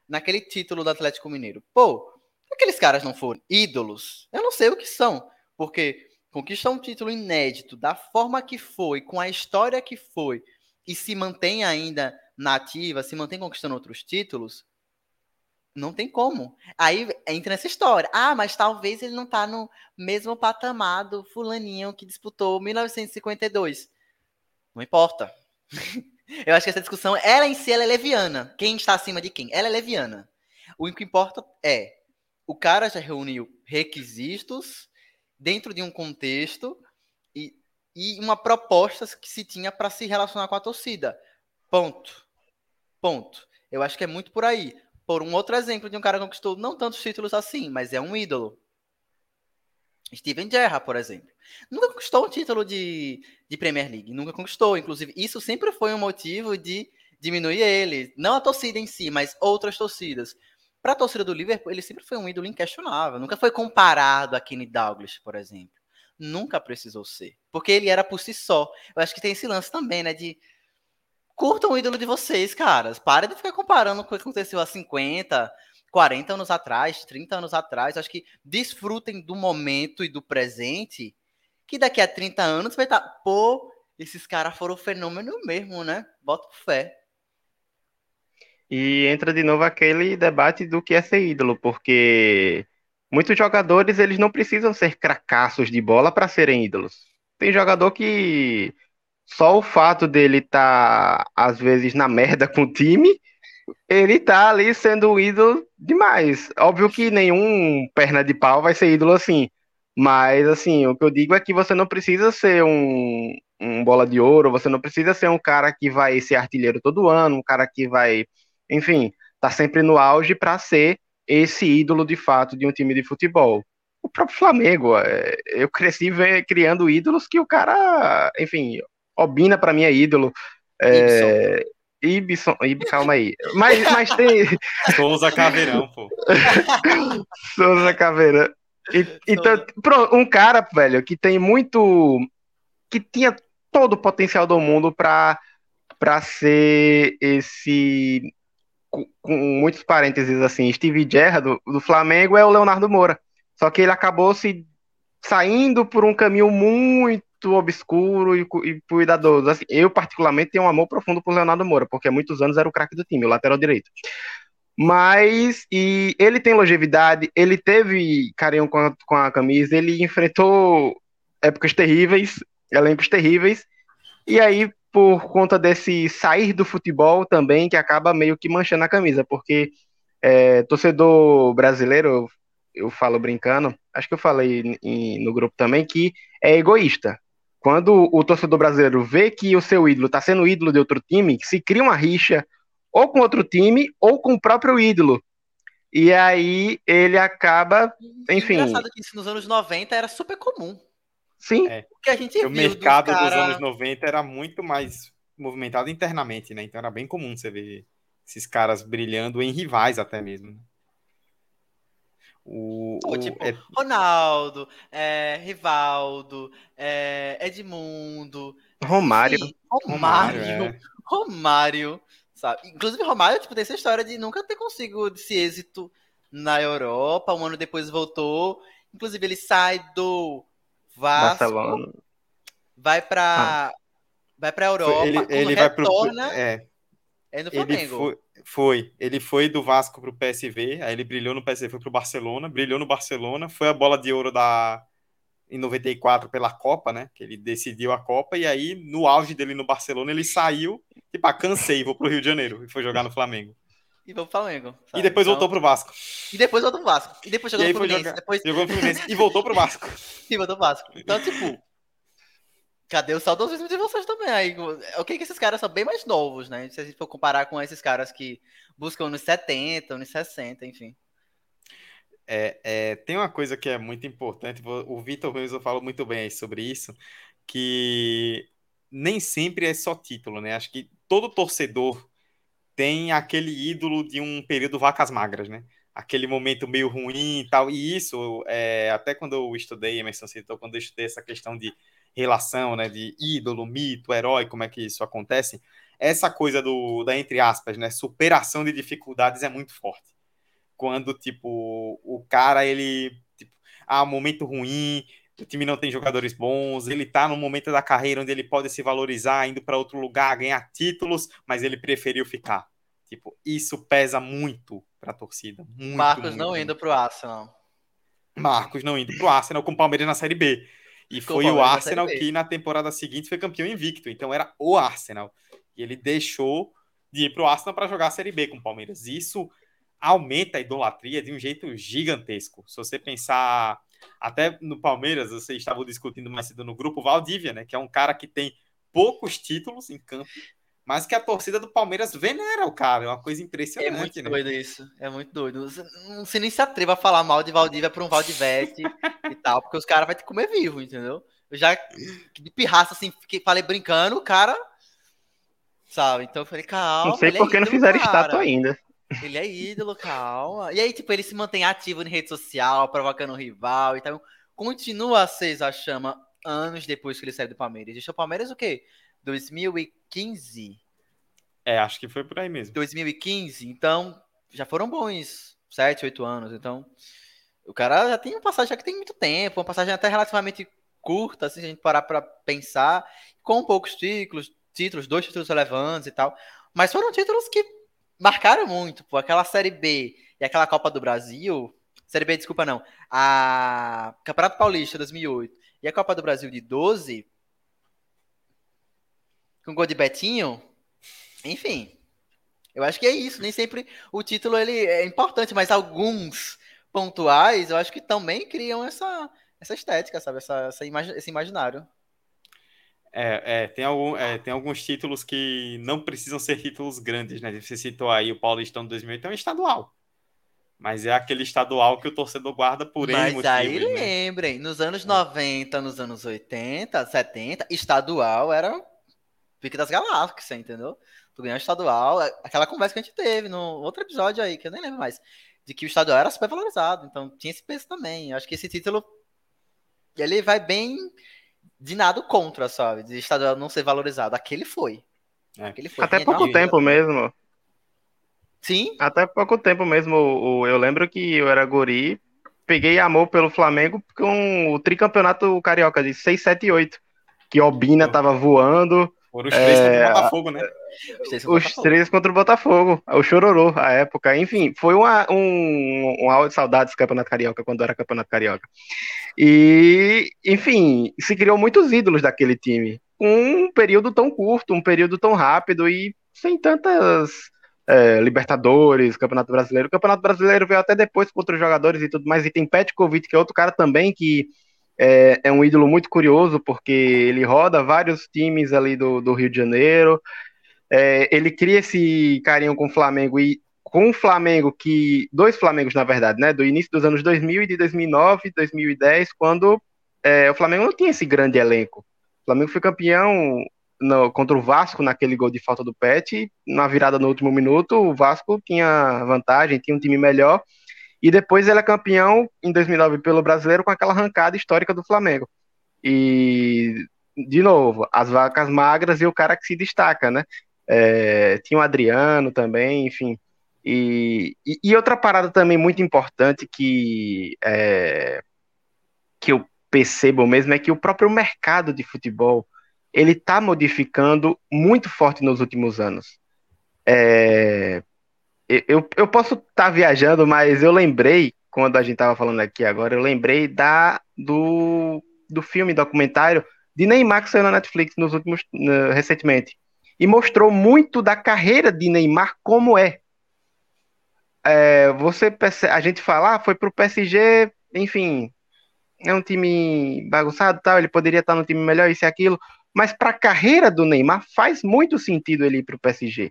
Speaker 5: Naquele título do Atlético Mineiro. Pô, aqueles caras não foram ídolos? Eu não sei o que são, porque conquista um título inédito da forma que foi, com a história que foi, e se mantém ainda nativa, se mantém conquistando outros títulos, não tem como. Aí entra nessa história. Ah, mas talvez ele não tá no mesmo patamar do fulaninho que disputou 1952. Não importa. Eu acho que essa discussão, ela em si, ela é leviana. Quem está acima de quem? Ela é leviana. O que importa é, o cara já reuniu requisitos dentro de um contexto e, e uma proposta que se tinha para se relacionar com a torcida. Ponto. Ponto. Eu acho que é muito por aí. Por um outro exemplo de um cara que conquistou não tantos títulos assim, mas é um ídolo. Steven Gerrard, por exemplo. Nunca conquistou um título de, de Premier League. Nunca conquistou. Inclusive, isso sempre foi um motivo de diminuir ele. Não a torcida em si, mas outras torcidas. Para a torcida do Liverpool, ele sempre foi um ídolo inquestionável. Nunca foi comparado a Kenny Douglas, por exemplo. Nunca precisou ser. Porque ele era por si só. Eu acho que tem esse lance também, né? De curtam o ídolo de vocês, caras. Parem de ficar comparando com o que aconteceu há 50, 40 anos atrás, 30 anos atrás. Acho que desfrutem do momento e do presente. Que daqui a 30 anos vai estar. Tá, pô, esses caras foram fenômeno mesmo, né? Bota fé.
Speaker 6: E entra de novo aquele debate do que é ser ídolo, porque muitos jogadores eles não precisam ser cracassos de bola para serem ídolos. Tem jogador que só o fato dele estar tá, às vezes na merda com o time, ele tá ali sendo ídolo demais. Óbvio que nenhum perna de pau vai ser ídolo assim. Mas assim, o que eu digo é que você não precisa ser um, um bola de ouro, você não precisa ser um cara que vai ser artilheiro todo ano, um cara que vai enfim, tá sempre no auge para ser esse ídolo de fato de um time de futebol. O próprio Flamengo, é, eu cresci criando ídolos que o cara, enfim, Obina para mim é ídolo. É, Ibson, Ibson, calma aí. Mas, mas tem.
Speaker 4: Souza Caveirão, pô.
Speaker 6: Souza Caveirão. E, então, pronto, um cara, velho, que tem muito. que tinha todo o potencial do mundo para para ser esse com, muitos parênteses assim, Steve Gerrard do, do Flamengo é o Leonardo Moura. Só que ele acabou se saindo por um caminho muito obscuro e, e cuidadoso. Assim, eu, particularmente, tenho um amor profundo por Leonardo Moura, porque há muitos anos era o craque do time, o lateral direito. Mas, e ele tem longevidade, ele teve carinho com a, com a camisa, ele enfrentou épocas terríveis, elencos terríveis, e aí por conta desse sair do futebol também, que acaba meio que manchando a camisa, porque é, torcedor brasileiro, eu, eu, falo brincando, acho que eu falei em, no grupo também, que é egoísta. Quando o torcedor brasileiro vê que o seu ídolo está sendo ídolo de outro time, se cria uma rixa ou com outro time ou com o próprio ídolo. E aí ele acaba, enfim. É
Speaker 5: engraçado que isso nos anos 90 era super comum.
Speaker 6: Sim.
Speaker 4: É. O que a gente o mercado dos, cara... dos anos 90 era muito mais movimentado internamente, né? Então era bem comum você ver esses caras brilhando em rivais até mesmo. O,
Speaker 5: o, tipo, é... Ronaldo, é, Rivaldo, é, Edmundo,
Speaker 6: Romário.
Speaker 5: Romário, é. Romário, sabe? Inclusive, Romário tipo, tem essa história de nunca ter conseguido esse êxito na Europa. Um ano depois voltou. Inclusive, ele sai do Vasco, Barcelona. vai para ah. vai para Europa.
Speaker 4: Ele, ele retorna, vai pro, é.
Speaker 5: é no Flamengo.
Speaker 4: Ele foi, foi, ele foi do Vasco pro PSV, aí ele brilhou no PSV, foi pro Barcelona, brilhou no Barcelona, foi a bola de ouro da em 94 pela Copa, né? Que ele decidiu a Copa, e aí, no auge dele no Barcelona, ele saiu, tipo, ah, cansei, vou pro Rio de Janeiro, e foi jogar no Flamengo.
Speaker 5: E vou pro Flamengo.
Speaker 4: Sabe? E depois então... voltou pro Vasco.
Speaker 5: E depois voltou pro Vasco. E depois jogou e no Fluminense. Jogar... Depois...
Speaker 4: Jogou no Fluminense e voltou pro Vasco.
Speaker 5: e voltou pro Vasco. Então, tipo, cadê o saudosismo de vocês também? Aí, ok que esses caras são bem mais novos, né? Se a gente for comparar com esses caras que buscam nos 70, nos 60, enfim.
Speaker 4: É, é, tem uma coisa que é muito importante, o Vitor Ruiz fala muito bem sobre isso, que nem sempre é só título, né? Acho que todo torcedor tem aquele ídolo de um período vacas magras, né? Aquele momento meio ruim e tal. E isso, é, até quando eu estudei, Emerson citou, quando eu estudei essa questão de relação, né? De ídolo, mito, herói, como é que isso acontece, essa coisa do, da, entre aspas, né? Superação de dificuldades é muito forte. Quando, tipo, o cara, ele. Tipo, ah, momento ruim, o time não tem jogadores bons, ele tá no momento da carreira onde ele pode se valorizar, indo para outro lugar, ganhar títulos, mas ele preferiu ficar. Tipo, isso pesa muito para a torcida. Muito,
Speaker 5: Marcos
Speaker 4: muito,
Speaker 5: não
Speaker 4: muito.
Speaker 5: indo pro Arsenal.
Speaker 4: Marcos não indo pro Arsenal com o Palmeiras na Série B. E foi o Arsenal que na temporada seguinte foi campeão invicto. Então era o Arsenal. E ele deixou de ir pro Arsenal para jogar a Série B com o Palmeiras. Isso aumenta a idolatria de um jeito gigantesco. Se você pensar até no Palmeiras, vocês estavam discutindo mais cedo no grupo, Valdívia, né? Que é um cara que tem poucos títulos em campo, mas que a torcida do Palmeiras venera o cara. É uma coisa impressionante,
Speaker 5: É muito
Speaker 4: né?
Speaker 5: doido isso. É muito doido. Você não se nem se atreva a falar mal de Valdívia para um Valdivete e tal, porque os caras vão te comer vivo, entendeu? Eu já de pirraça assim, fiquei, falei brincando, o cara. Sabe? Então eu falei, calma.
Speaker 6: Não sei por que é não fizeram cara. estátua ainda.
Speaker 5: Ele é ídolo, calma. E aí, tipo, ele se mantém ativo em rede social, provocando o rival. Então, continua a ser a chama anos depois que ele saiu do Palmeiras. Deixou o Palmeiras o quê? 2015?
Speaker 4: É, acho que foi por aí mesmo.
Speaker 5: 2015? Então, já foram bons 7, 8 anos. Então, o cara já tem uma passagem já que tem muito tempo, uma passagem até relativamente curta, assim, se a gente parar para pensar, com poucos títulos, títulos, dois títulos relevantes e tal. Mas foram títulos que marcaram muito, pô. Aquela Série B e aquela Copa do Brasil. Série B, desculpa, não. A Campeonato Paulista 2008 e a Copa do Brasil de 12. Com gol de Betinho. Enfim. Eu acho que é isso. Nem sempre o título ele é importante, mas alguns pontuais eu acho que também criam essa, essa estética, sabe? Essa, essa imag esse imaginário.
Speaker 4: É, é, tem, algum, é, tem alguns títulos que não precisam ser títulos grandes, né? Você citou aí o Paulistão 2008, é um estadual. Mas é aquele estadual que o torcedor guarda por
Speaker 5: Mas
Speaker 4: motivos,
Speaker 5: aí
Speaker 4: né?
Speaker 5: lembrem, nos anos é. 90, nos anos 80, 70, estadual era pique das galáxias, entendeu? Tu ganhou estadual, é, aquela conversa que a gente teve no outro episódio aí, que eu nem lembro mais, de que o estadual era super valorizado, então tinha esse peso também. Acho que esse título ele vai bem de nada contra, sabe? De estadual não ser valorizado. Aquele foi.
Speaker 6: É. Aquele foi. Até pouco tempo mesmo.
Speaker 5: Sim.
Speaker 6: Até pouco tempo mesmo. Eu lembro que eu era guri, peguei amor pelo Flamengo com o tricampeonato carioca de 6, 7 e 8. Que Obina tava voando.
Speaker 4: Foram os três é, contra o Botafogo, né?
Speaker 6: Os três, os três contra o Botafogo. O Chororô, a época. Enfim, foi uma, um, um áudio de saudades do Campeonato Carioca, quando era Campeonato Carioca. E, enfim, se criou muitos ídolos daquele time. Um período tão curto, um período tão rápido e sem tantas é, Libertadores, Campeonato Brasileiro. O Campeonato Brasileiro veio até depois com outros jogadores e tudo mais. E tem Petkovic, que é outro cara também que é, é, um ídolo muito curioso, porque ele roda vários times ali do, do Rio de Janeiro. É, ele cria esse carinho com o Flamengo e com o Flamengo que dois Flamengos na verdade, né, do início dos anos 2000 e de 2009, 2010, quando é, o Flamengo não tinha esse grande elenco. O Flamengo foi campeão no, contra o Vasco naquele gol de falta do Pet, na virada no último minuto, o Vasco tinha vantagem, tinha um time melhor, e depois ele é campeão em 2009 pelo Brasileiro com aquela arrancada histórica do Flamengo. E, de novo, as vacas magras e o cara que se destaca, né? É, tinha o Adriano também, enfim. E, e, e, outra parada também muito importante que, é, que eu percebo mesmo é que o próprio mercado de futebol ele está modificando muito forte nos últimos anos. É, eu, eu posso estar tá viajando, mas eu lembrei, quando a gente estava falando aqui agora, eu lembrei da, do, do filme documentário de Neymar que saiu na Netflix nos últimos, uh, recentemente. E mostrou muito da carreira de Neymar como é. é você a gente falar, ah, foi pro PSG, enfim, é um time bagunçado, tal, ele poderia estar no time melhor, isso e aquilo, mas para a carreira do Neymar faz muito sentido ele ir para o PSG.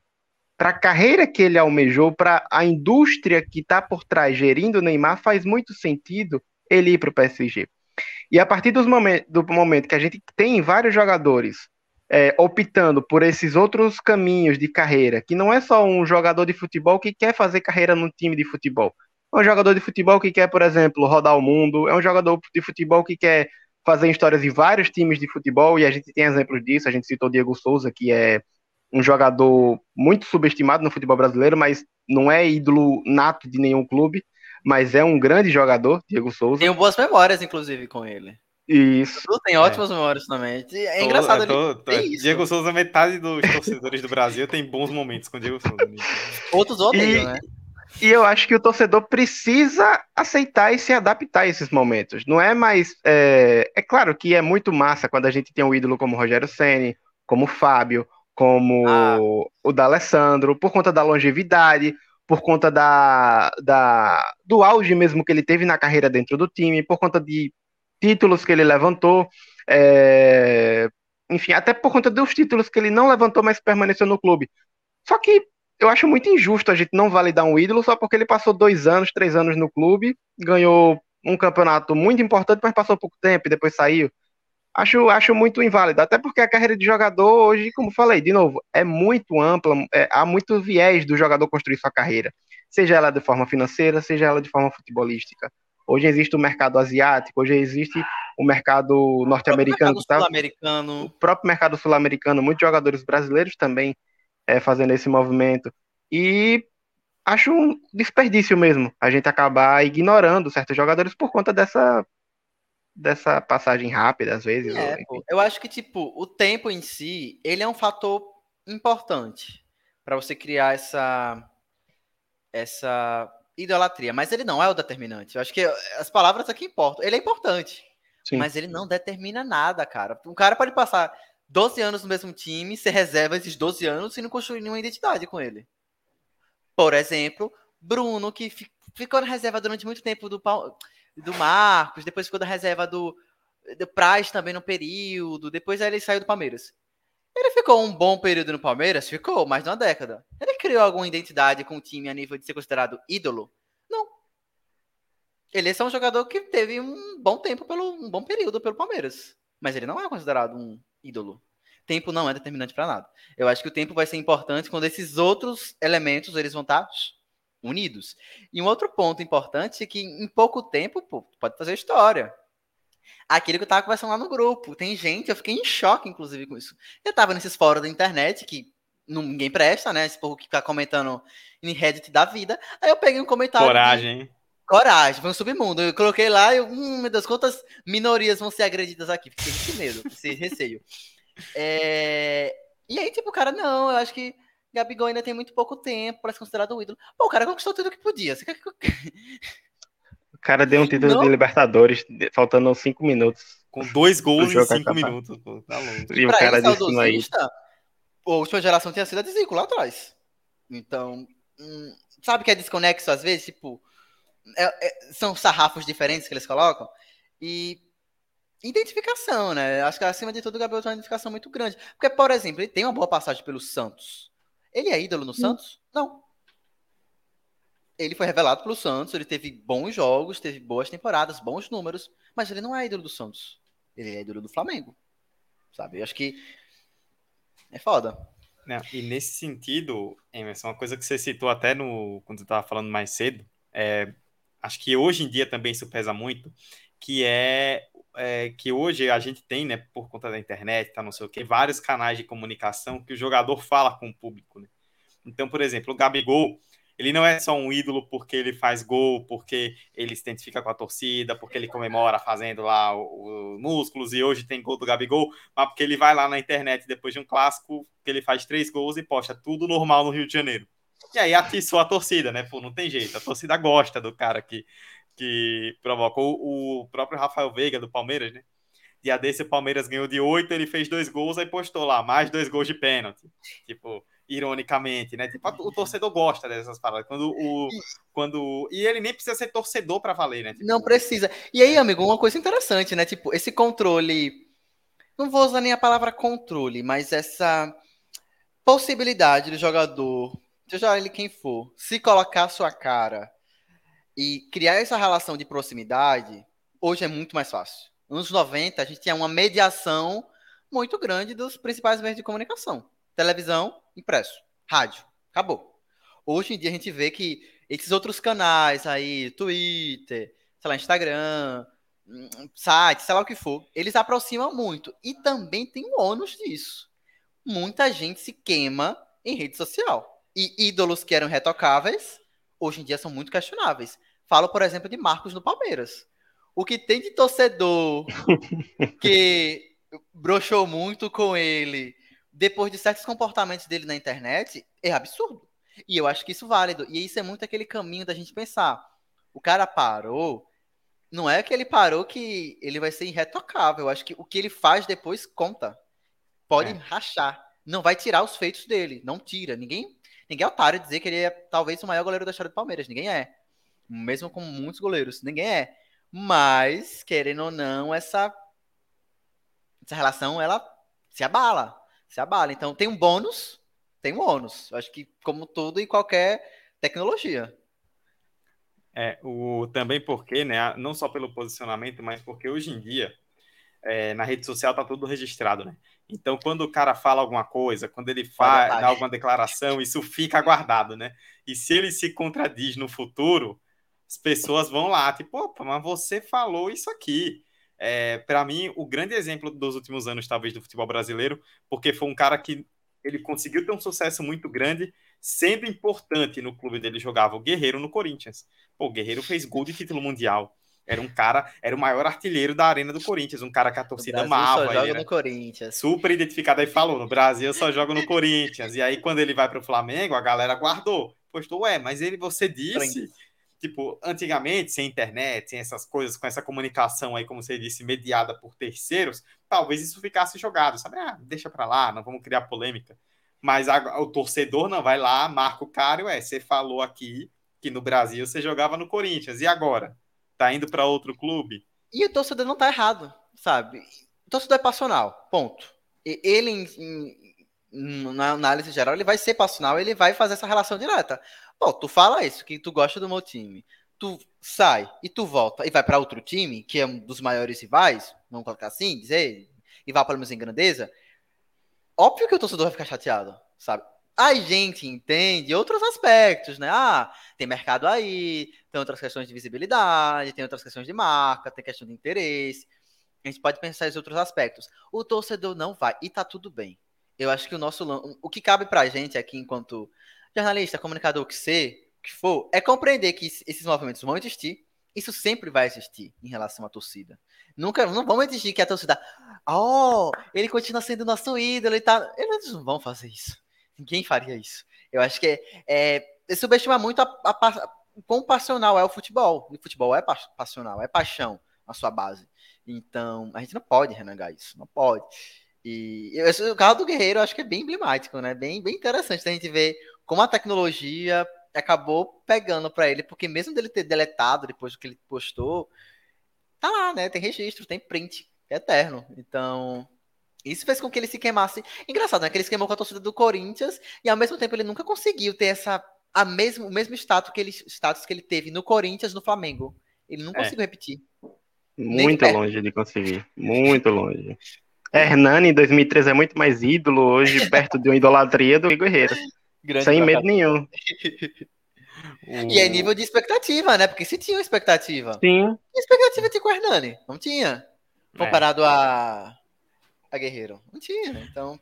Speaker 6: Para a carreira que ele almejou, para a indústria que está por trás gerindo o Neymar, faz muito sentido ele ir para o PSG. E a partir momentos, do momento que a gente tem vários jogadores é, optando por esses outros caminhos de carreira, que não é só um jogador de futebol que quer fazer carreira num time de futebol, é um jogador de futebol que quer, por exemplo, rodar o mundo, é um jogador de futebol que quer fazer histórias em vários times de futebol, e a gente tem exemplos disso, a gente citou Diego Souza, que é um jogador muito subestimado no futebol brasileiro, mas não é ídolo nato de nenhum clube, mas é um grande jogador, Diego Souza.
Speaker 5: Tenho boas memórias, inclusive, com ele.
Speaker 6: Isso.
Speaker 5: Tem ótimas é. memórias também. É engraçado.
Speaker 4: Tô, tô, Diego Souza, metade dos torcedores do Brasil tem bons momentos com Diego Souza.
Speaker 5: Outros odeiam, né?
Speaker 6: E eu acho que o torcedor precisa aceitar e se adaptar a esses momentos. Não é mais. É, é claro que é muito massa quando a gente tem um ídolo como Rogério Ceni, como Fábio, como ah. o D'Alessandro, por conta da longevidade, por conta da, da, do auge mesmo que ele teve na carreira dentro do time, por conta de títulos que ele levantou, é, enfim, até por conta dos títulos que ele não levantou, mas permaneceu no clube. Só que eu acho muito injusto a gente não validar um ídolo só porque ele passou dois anos, três anos no clube, ganhou um campeonato muito importante, mas passou pouco tempo e depois saiu. Acho, acho muito inválido, até porque a carreira de jogador hoje, como falei, de novo, é muito ampla, é, há muito viés do jogador construir sua carreira, seja ela de forma financeira, seja ela de forma futebolística. Hoje existe o mercado asiático, hoje existe o mercado norte-americano. O,
Speaker 5: sul
Speaker 6: o próprio mercado sul-americano, muitos jogadores brasileiros também é, fazendo esse movimento. E acho um desperdício mesmo a gente acabar ignorando certos jogadores por conta dessa dessa passagem rápida às vezes.
Speaker 5: É, eu acho que tipo o tempo em si ele é um fator importante para você criar essa essa idolatria, mas ele não é o determinante. Eu acho que as palavras aqui importam. Ele é importante, Sim. mas ele não determina nada, cara. Um cara pode passar 12 anos no mesmo time, você reserva esses 12 anos e não construir nenhuma identidade com ele. Por exemplo, Bruno, que ficou na reserva durante muito tempo do, do Marcos, depois ficou na reserva do, do Praz também no período, depois ele saiu do Palmeiras. Ele ficou um bom período no Palmeiras? Ficou, mais de uma década. Ele criou alguma identidade com o time a nível de ser considerado ídolo? Não. Ele é só um jogador que teve um bom tempo, pelo, um bom período pelo Palmeiras. Mas ele não é considerado um ídolo. Tempo não é determinante para nada. Eu acho que o tempo vai ser importante quando esses outros elementos eles vão estar tá unidos. E um outro ponto importante é que em pouco tempo pô, pode fazer história. Aquilo que eu estava conversando lá no grupo. Tem gente, eu fiquei em choque, inclusive, com isso. Eu estava nesses fóruns da internet que ninguém presta, né? Esse povo que fica comentando em Reddit da vida. Aí eu peguei um comentário.
Speaker 4: Coragem, hein?
Speaker 5: Coragem, foi um submundo. Eu coloquei lá e, hum, meu Deus, quantas minorias vão ser agredidas aqui? Fiquei com esse medo, esse receio. É... E aí, tipo, o cara, não, eu acho que Gabigol ainda tem muito pouco tempo para ser considerado um ídolo. Pô, o cara conquistou tudo que podia. Você quer que...
Speaker 6: O cara deu um título não. de Libertadores, faltando cinco minutos.
Speaker 4: Com dois gols em cinco minutos. Pô, tá
Speaker 6: longe. E, e o cara disse aí.
Speaker 5: A última geração tinha sido a Zico lá atrás. Então, hum, sabe que é desconexo às vezes? Tipo, é, é, são sarrafos diferentes que eles colocam. E identificação, né? Acho que acima de tudo o Gabriel tem uma identificação muito grande. Porque, por exemplo, ele tem uma boa passagem pelo Santos. Ele é ídolo no hum. Santos? Não. Ele foi revelado pelo Santos, ele teve bons jogos, teve boas temporadas, bons números, mas ele não é ídolo do Santos. Ele é ídolo do Flamengo. Sabe? Eu acho que É foda.
Speaker 4: Não, e nesse sentido, Emerson, uma coisa que você citou até no quando você estava falando mais cedo, é, acho que hoje em dia também isso pesa muito, que é, é, que hoje a gente tem, né, por conta da internet, tá, não sei o que, vários canais de comunicação que o jogador fala com o público. Né? Então, por exemplo, o Gabigol, ele não é só um ídolo porque ele faz gol, porque ele se identifica com a torcida, porque ele comemora fazendo lá os músculos e hoje tem gol do Gabigol, mas porque ele vai lá na internet depois de um clássico que ele faz três gols e posta tudo normal no Rio de Janeiro. E aí atiçou a torcida, né? Pô, não tem jeito. A torcida gosta do cara que, que provoca. O, próprio Rafael Veiga do Palmeiras, né? Dia desse o Palmeiras ganhou de oito, ele fez dois gols, aí postou lá, mais dois gols de pênalti. Tipo, ironicamente, né? Tipo, o torcedor gosta dessas paradas. Quando o. Quando, e ele nem precisa ser torcedor para valer, né? Tipo,
Speaker 5: não precisa. E aí, amigo, uma coisa interessante, né? Tipo, esse controle. Não vou usar nem a palavra controle, mas essa possibilidade do jogador, seja ele quem for, se colocar sua cara e criar essa relação de proximidade, hoje é muito mais fácil. Nos 90, a gente tinha uma mediação muito grande dos principais meios de comunicação televisão, impresso, rádio, acabou. Hoje em dia a gente vê que esses outros canais aí, Twitter, sei lá, Instagram, hum, site, sei lá o que for, eles aproximam muito. E também tem um ônus disso. Muita gente se queima em rede social. E ídolos que eram retocáveis, hoje em dia são muito questionáveis. Falo, por exemplo, de Marcos no Palmeiras. O que tem de torcedor que broxou muito com ele depois de certos comportamentos dele na internet, é absurdo. E eu acho que isso é válido. E isso é muito aquele caminho da gente pensar. O cara parou, não é que ele parou que ele vai ser irretocável. Eu acho que o que ele faz depois conta. Pode é. rachar. Não vai tirar os feitos dele. Não tira. Ninguém, ninguém é otário dizer que ele é talvez o maior goleiro da história do Palmeiras. Ninguém é. Mesmo com muitos goleiros. Ninguém é. Mas, querendo ou não, essa, essa relação, ela se abala se abala. Então tem um bônus, tem um ônus. Acho que como tudo e qualquer tecnologia.
Speaker 4: É, o, também porque, né, não só pelo posicionamento, mas porque hoje em dia, é, na rede social tá tudo registrado, né? Então, quando o cara fala alguma coisa, quando ele faz dá alguma declaração, isso fica guardado, né? E se ele se contradiz no futuro, as pessoas vão lá, tipo, opa, mas você falou isso aqui é, para mim, o grande exemplo dos últimos anos, talvez, do futebol brasileiro, porque foi um cara que ele conseguiu ter um sucesso muito grande, sendo importante no clube dele, jogava o Guerreiro no Corinthians. Pô, o Guerreiro fez gol de título mundial. Era um cara, era o maior artilheiro da arena do Corinthians, um cara que a torcida amava.
Speaker 5: Só joga no Corinthians.
Speaker 4: Super identificado aí falou, no Brasil só joga no Corinthians. E aí quando ele vai para o Flamengo, a galera guardou. Postou, ué, mas ele você disse tipo, antigamente, sem internet, sem essas coisas, com essa comunicação aí, como você disse, mediada por terceiros, talvez isso ficasse jogado, sabe? Ah, deixa para lá, não vamos criar polêmica. Mas a, o torcedor não vai lá, marca o cara ué, você falou aqui que no Brasil você jogava no Corinthians, e agora? Tá indo para outro clube?
Speaker 5: E o torcedor não tá errado, sabe? O torcedor é passional, ponto. Ele, em, em, na análise geral, ele vai ser passional, ele vai fazer essa relação direta. Pô, tu fala isso, que tu gosta do meu time. Tu sai e tu volta e vai para outro time, que é um dos maiores rivais, vamos colocar assim, dizer, e vai pelo menos em grandeza. Óbvio que o torcedor vai ficar chateado, sabe? A gente entende outros aspectos, né? Ah, tem mercado aí, tem outras questões de visibilidade, tem outras questões de marca, tem questão de interesse. A gente pode pensar em outros aspectos. O torcedor não vai, e tá tudo bem. Eu acho que o nosso o que cabe pra gente aqui enquanto jornalista, comunicador, o que ser, que for, é compreender que esses movimentos vão existir. Isso sempre vai existir em relação à torcida. Nunca, não vamos exigir que a torcida, oh, ele continua sendo nosso ídolo e tal. Eles não vão fazer isso. Ninguém faria isso. Eu acho que é, é subestima muito a, a, a, quão passional é o futebol. O futebol é passional, é paixão a sua base. Então, a gente não pode renegar isso, não pode. E o caso do Guerreiro eu acho que é bem emblemático, né? Bem, bem interessante a gente ver como a tecnologia acabou pegando para ele, porque mesmo dele ter deletado depois do que ele postou, tá lá, né? Tem registro, tem print, é eterno. Então, isso fez com que ele se queimasse. Engraçado, né? Que ele se queimou com a torcida do Corinthians e ao mesmo tempo ele nunca conseguiu ter essa a mesmo, o mesmo status que ele, status que ele teve no Corinthians no Flamengo. Ele não é. conseguiu repetir.
Speaker 6: Muito longe de conseguir. Muito longe. Hernani em 2013 é muito mais ídolo hoje, perto de uma idolatria do Guerreiro. Grande Sem medo nenhum.
Speaker 5: E é nível de expectativa, né? Porque se tinha expectativa.
Speaker 6: Sim.
Speaker 5: Que expectativa tinha com o Hernani? Não tinha. Comparado é. a, a Guerreiro. Não tinha, então.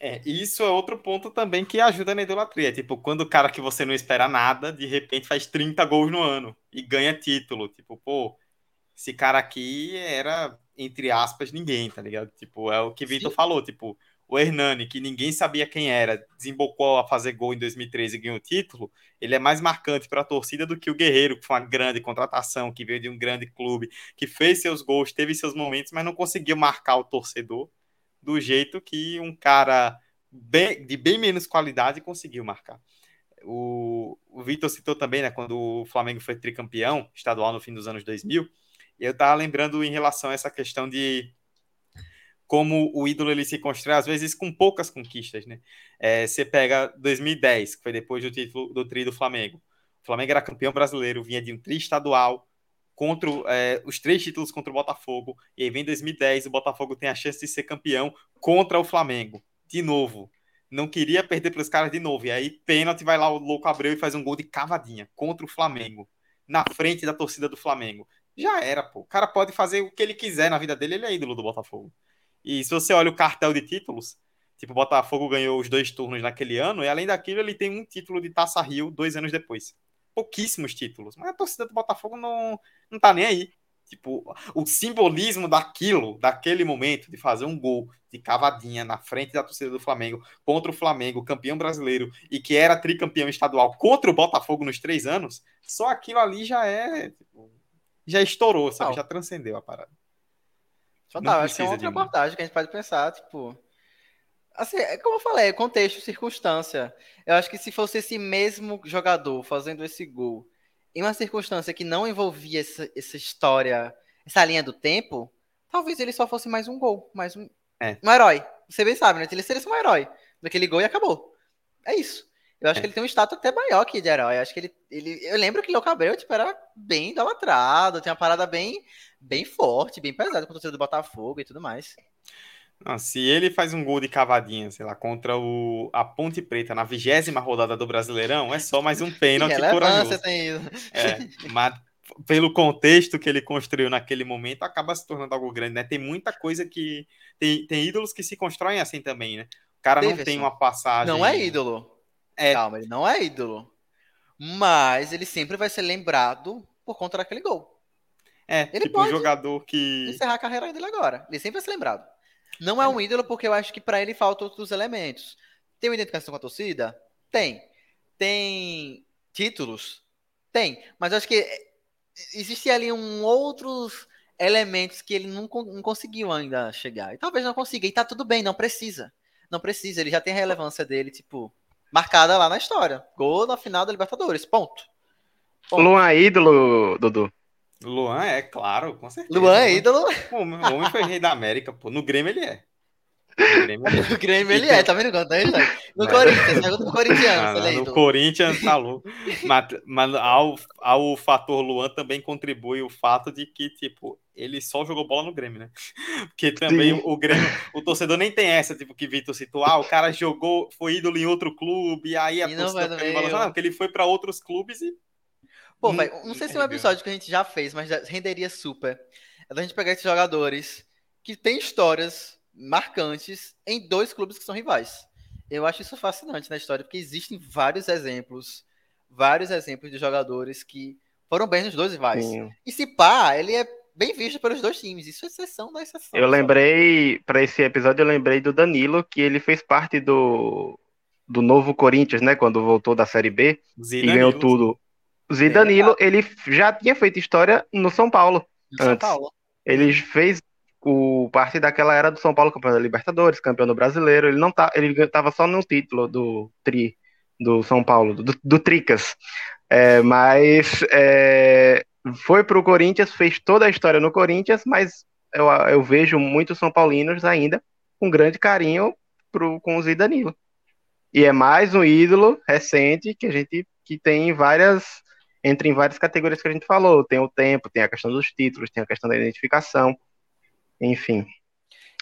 Speaker 4: É, isso é outro ponto também que ajuda na idolatria. Tipo, quando o cara que você não espera nada, de repente faz 30 gols no ano e ganha título. Tipo, pô, esse cara aqui era, entre aspas, ninguém, tá ligado? Tipo, é o que Vitor falou, tipo, o Hernani, que ninguém sabia quem era, desembocou a fazer gol em 2013 e ganhou o título, ele é mais marcante para a torcida do que o Guerreiro, que foi uma grande contratação, que veio de um grande clube, que fez seus gols, teve seus momentos, mas não conseguiu marcar o torcedor do jeito que um cara bem, de bem menos qualidade conseguiu marcar. O, o Vitor citou também, né, quando o Flamengo foi tricampeão estadual no fim dos anos 2000, e eu estava lembrando em relação a essa questão de como o ídolo ele se constrói, às vezes, com poucas conquistas, né? É, você pega 2010, que foi depois do título do tri do Flamengo. O Flamengo era campeão brasileiro, vinha de um tri estadual, contra é, os três títulos contra o Botafogo, e aí vem 2010, o Botafogo tem a chance de ser campeão contra o Flamengo, de novo. Não queria perder para os caras de novo, e aí pênalti vai lá o Louco Abreu e faz um gol de cavadinha contra o Flamengo, na frente da torcida do Flamengo. Já era, pô. O cara pode fazer o que ele quiser na vida dele, ele é ídolo do Botafogo. E se você olha o cartel de títulos, tipo, o Botafogo ganhou os dois turnos naquele ano, e além daquilo, ele tem um título de Taça Rio dois anos depois. Pouquíssimos títulos. Mas a torcida do Botafogo não, não tá nem aí. Tipo, o simbolismo daquilo, daquele momento, de fazer um gol de cavadinha na frente da torcida do Flamengo, contra o Flamengo, campeão brasileiro, e que era tricampeão estadual contra o Botafogo nos três anos, só aquilo ali já é. Tipo, já estourou, sabe? Já transcendeu a parada.
Speaker 5: Total, acho que é uma outra abordagem que a gente pode pensar, tipo. Assim, é como eu falei, contexto, circunstância. Eu acho que se fosse esse mesmo jogador fazendo esse gol em uma circunstância que não envolvia essa, essa história, essa linha do tempo, talvez ele só fosse mais um gol, mais um, é. um herói. Você bem sabe, né? Ele seria um herói daquele gol e acabou. É isso. Eu acho que ele tem um status até maior que de herói. Eu acho que ele, ele. Eu lembro que o Abreu, tipo, era bem idolatrado, tem uma parada bem, bem forte, bem pesada com o torcedor do Botafogo e tudo mais.
Speaker 4: Não, se ele faz um gol de cavadinha, sei lá, contra o, a Ponte Preta na vigésima rodada do Brasileirão, é só mais um pênalti corajoso. Tem isso. É, mas pelo contexto que ele construiu naquele momento, acaba se tornando algo grande, né? Tem muita coisa que. Tem, tem ídolos que se constroem assim também, né? O cara não tem uma passagem.
Speaker 5: Não é ídolo. É... Calma, ele não é ídolo. Mas ele sempre vai ser lembrado por conta daquele gol.
Speaker 4: É, ele tipo pode um jogador que.
Speaker 5: Encerrar a carreira dele agora. Ele sempre vai ser lembrado. Não é um ídolo porque eu acho que para ele faltam outros elementos. Tem uma identificação com a torcida? Tem. Tem títulos? Tem. Mas eu acho que existe ali um outros elementos que ele não, não conseguiu ainda chegar. E talvez não consiga. E tá tudo bem, não precisa. Não precisa. Ele já tem a relevância dele, tipo marcada lá na história. Gol na final da Libertadores. Ponto.
Speaker 6: Ponto. Luan é ídolo, Dudu.
Speaker 4: Luan é, claro, com certeza.
Speaker 5: Luan é ídolo.
Speaker 4: O homem foi rei da América, pô. No Grêmio ele é.
Speaker 5: No Grêmio ele é, Grêmio ele é tá vendo quanto aí, No Corinthians, pergunta pro Corinthians. Ah,
Speaker 4: no Corinthians tá louco. mas, mas ao, ao fator Luan também contribui o fato de que, tipo, ele só jogou bola no Grêmio, né? Porque também o, o, Grêmio, o torcedor nem tem essa, tipo, que Vitor citou, ah, o cara jogou, foi ídolo em outro clube, aí a e torcida fica balançando, não, porque ele foi para outros clubes e.
Speaker 5: Pô, hum, véio, não sei se é um episódio que a gente já fez, mas renderia super. É da gente pegar esses jogadores que têm histórias marcantes em dois clubes que são rivais. Eu acho isso fascinante na história, porque existem vários exemplos, vários exemplos de jogadores que foram bem nos dois rivais. Sim. E se pá, ele é bem visto pelos dois times. Isso é exceção da exceção.
Speaker 6: Eu lembrei, para esse episódio, eu lembrei do Danilo, que ele fez parte do, do novo Corinthians, né? Quando voltou da Série B e ganhou tudo. Zidanilo, é, ele já tinha feito história no São Paulo. No antes. São Paulo. Ele fez o parte daquela era do São Paulo, campeão da Libertadores, campeão do Brasileiro. Ele não tá, ele estava só no título do Tri do São Paulo, do, do Tricas. É, mas é, foi para o Corinthians, fez toda a história no Corinthians, mas eu, eu vejo muitos São Paulinos ainda com grande carinho pro, com o Zidanilo. E é mais um ídolo recente que a gente que tem várias entra em várias categorias que a gente falou. Tem o tempo, tem a questão dos títulos, tem a questão da identificação, enfim.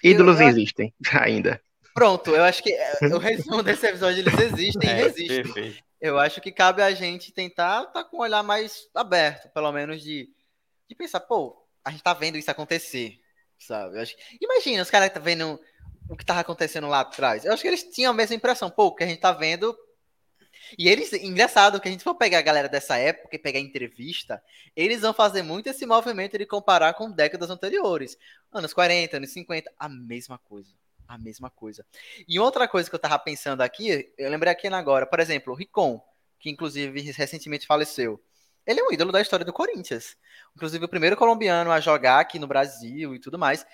Speaker 6: Ídolos eu, eu... existem, ainda.
Speaker 5: Pronto, eu acho que é, o resumo desse episódio, eles existem e é, resistem. Perfeito. Eu acho que cabe a gente tentar estar tá com um olhar mais aberto, pelo menos de, de pensar, pô, a gente tá vendo isso acontecer, sabe? Eu acho, imagina, os caras tá vendo o que tava acontecendo lá atrás. Eu acho que eles tinham a mesma impressão, pô, o que a gente tá vendo e eles, engraçado, que a gente for pegar a galera dessa época e pegar entrevista, eles vão fazer muito esse movimento de comparar com décadas anteriores. Anos 40, anos 50, a mesma coisa. A mesma coisa. E outra coisa que eu tava pensando aqui, eu lembrei aqui agora, por exemplo, o Ricon, que inclusive recentemente faleceu. Ele é um ídolo da história do Corinthians. Inclusive o primeiro colombiano a jogar aqui no Brasil e tudo mais.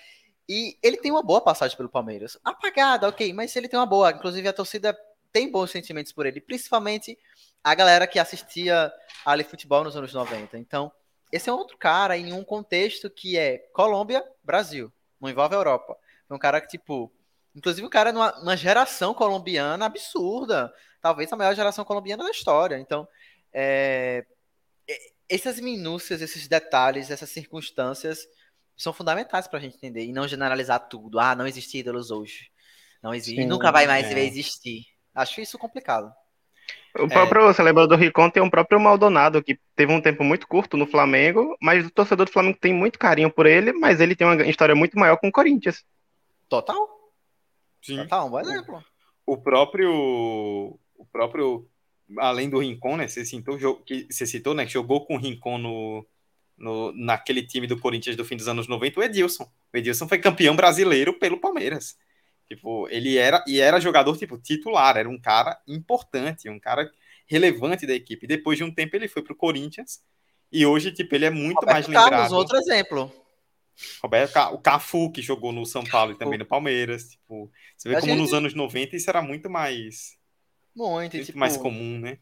Speaker 5: E ele tem uma boa passagem pelo Palmeiras. Apagada, ok, mas ele tem uma boa. Inclusive a torcida tem bons sentimentos por ele, principalmente a galera que assistia ali futebol nos anos 90. Então, esse é outro cara em um contexto que é Colômbia, Brasil, não envolve a Europa. É um cara que, tipo, inclusive um cara numa, numa geração colombiana absurda, talvez a maior geração colombiana da história. Então, é, essas minúcias, esses detalhes, essas circunstâncias são fundamentais para a gente entender e não generalizar tudo. Ah, não existe ídolos hoje. Não existe. Sim, nunca vai mais é. existir. Acho isso complicado.
Speaker 6: O próprio, é... você lembra do Ricon, tem um próprio Maldonado, que teve um tempo muito curto no Flamengo, mas o torcedor do Flamengo tem muito carinho por ele, mas ele tem uma história muito maior com o Corinthians.
Speaker 5: Total.
Speaker 4: Sim. Total, um bom exemplo. O próprio, o próprio, além do Rincon, né, você citou, que, você citou, né, que jogou com o Rincon no, no, naquele time do Corinthians do fim dos anos 90, o Edilson. O Edilson foi campeão brasileiro pelo Palmeiras. Tipo, ele era e era jogador tipo titular, era um cara importante, um cara relevante da equipe. Depois de um tempo ele foi pro Corinthians e hoje tipo ele é muito Roberto mais lembrado. Carlos,
Speaker 5: outro exemplo.
Speaker 4: Roberto, o Cafu que jogou no São Paulo e também no Palmeiras, tipo, você vê como nos anos 90 isso era muito mais
Speaker 5: muito, muito
Speaker 4: tipo, mais comum, né?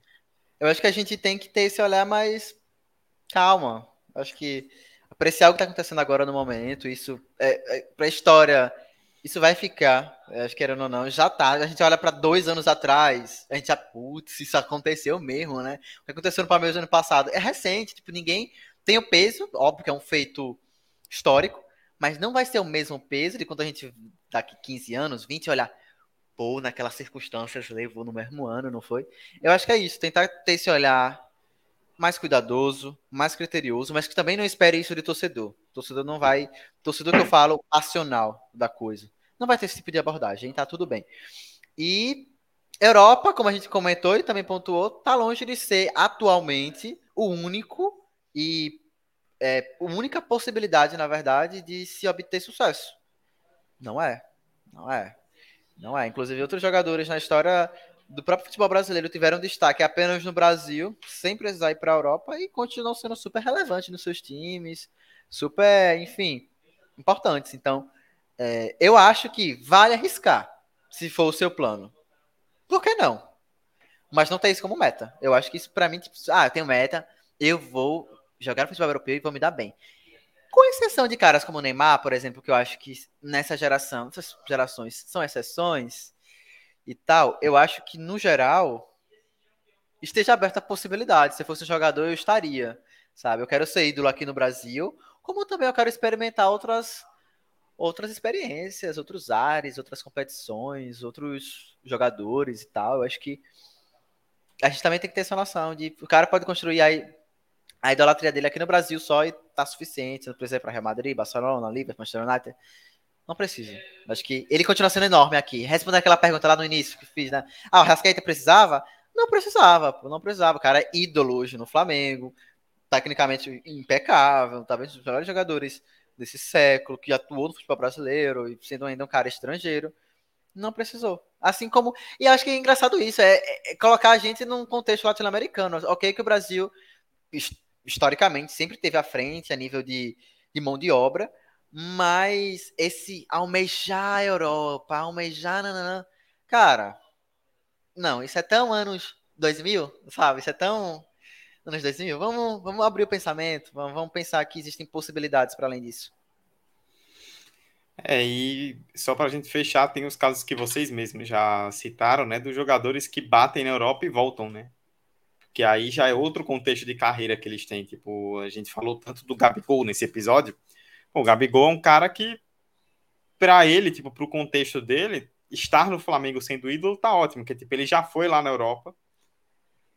Speaker 5: Eu acho que a gente tem que ter esse olhar mais calma. Acho que apreciar o que está acontecendo agora no momento, isso é, é para a história isso vai ficar, acho que era ou não, já tá. A gente olha para dois anos atrás, a gente já, putz, isso aconteceu mesmo, né? O que aconteceu no Palmeiras no ano passado é recente, tipo, ninguém tem o peso, óbvio que é um feito histórico, mas não vai ser o mesmo peso de quando a gente, daqui 15 anos, 20, olhar, pô, naquelas circunstâncias levou no mesmo ano, não foi? Eu acho que é isso, tentar ter esse olhar mais cuidadoso, mais criterioso, mas que também não espere isso de torcedor. Torcedor não vai. Torcedor que eu falo, passional da coisa não vai ter esse tipo de abordagem, tá tudo bem. E Europa, como a gente comentou e também pontuou, tá longe de ser atualmente o único e é, a única possibilidade, na verdade, de se obter sucesso. Não é. Não é. Não é. Inclusive, outros jogadores na história do próprio futebol brasileiro tiveram destaque apenas no Brasil, sem precisar ir para a Europa e continuam sendo super relevantes nos seus times, super, enfim, importantes. Então, é, eu acho que vale arriscar, se for o seu plano. Por que não? Mas não tem isso como meta. Eu acho que isso, para mim, tipo, ah, eu tenho meta, eu vou jogar no futebol europeu e vou me dar bem. Com exceção de caras como o Neymar, por exemplo, que eu acho que nessa geração, essas gerações são exceções e tal, eu acho que, no geral, esteja aberta a possibilidade. Se eu fosse um jogador, eu estaria, sabe? Eu quero ser ídolo aqui no Brasil, como também eu quero experimentar outras outras experiências, outros ares, outras competições, outros jogadores e tal. Eu acho que a gente também tem que ter essa noção de o cara pode construir a, a idolatria dele aqui no Brasil só e tá suficiente. Não precisa ir para Real Madrid, Barcelona, Liverpool, Manchester United. Não precisa. Acho que ele continua sendo enorme aqui. Respondendo aquela pergunta lá no início que fiz, né? Ah, o Rascaeta precisava? Não precisava, pô, não precisava. O cara é ídolo hoje no Flamengo, tecnicamente impecável, talvez um dos melhores jogadores desse século, que atuou no futebol brasileiro e sendo ainda um cara estrangeiro, não precisou. Assim como. E acho que é engraçado isso, é, é, é colocar a gente num contexto latino-americano. Ok, que o Brasil, historicamente, sempre teve à frente a nível de, de mão de obra, mas esse almejar a Europa, almejar. Nananã, cara, não, isso é tão anos 2000, sabe? Isso é tão anos 2000. Vamos, vamos abrir o pensamento, vamos, vamos pensar que existem possibilidades para além disso.
Speaker 4: É, e só para a gente fechar, tem os casos que vocês mesmos já citaram, né, dos jogadores que batem na Europa e voltam, né? Que aí já é outro contexto de carreira que eles têm. Tipo, a gente falou tanto do Gabigol nesse episódio. O Gabigol é um cara que para ele, tipo, pro contexto dele, estar no Flamengo sendo ídolo tá ótimo, porque tipo, ele já foi lá na Europa,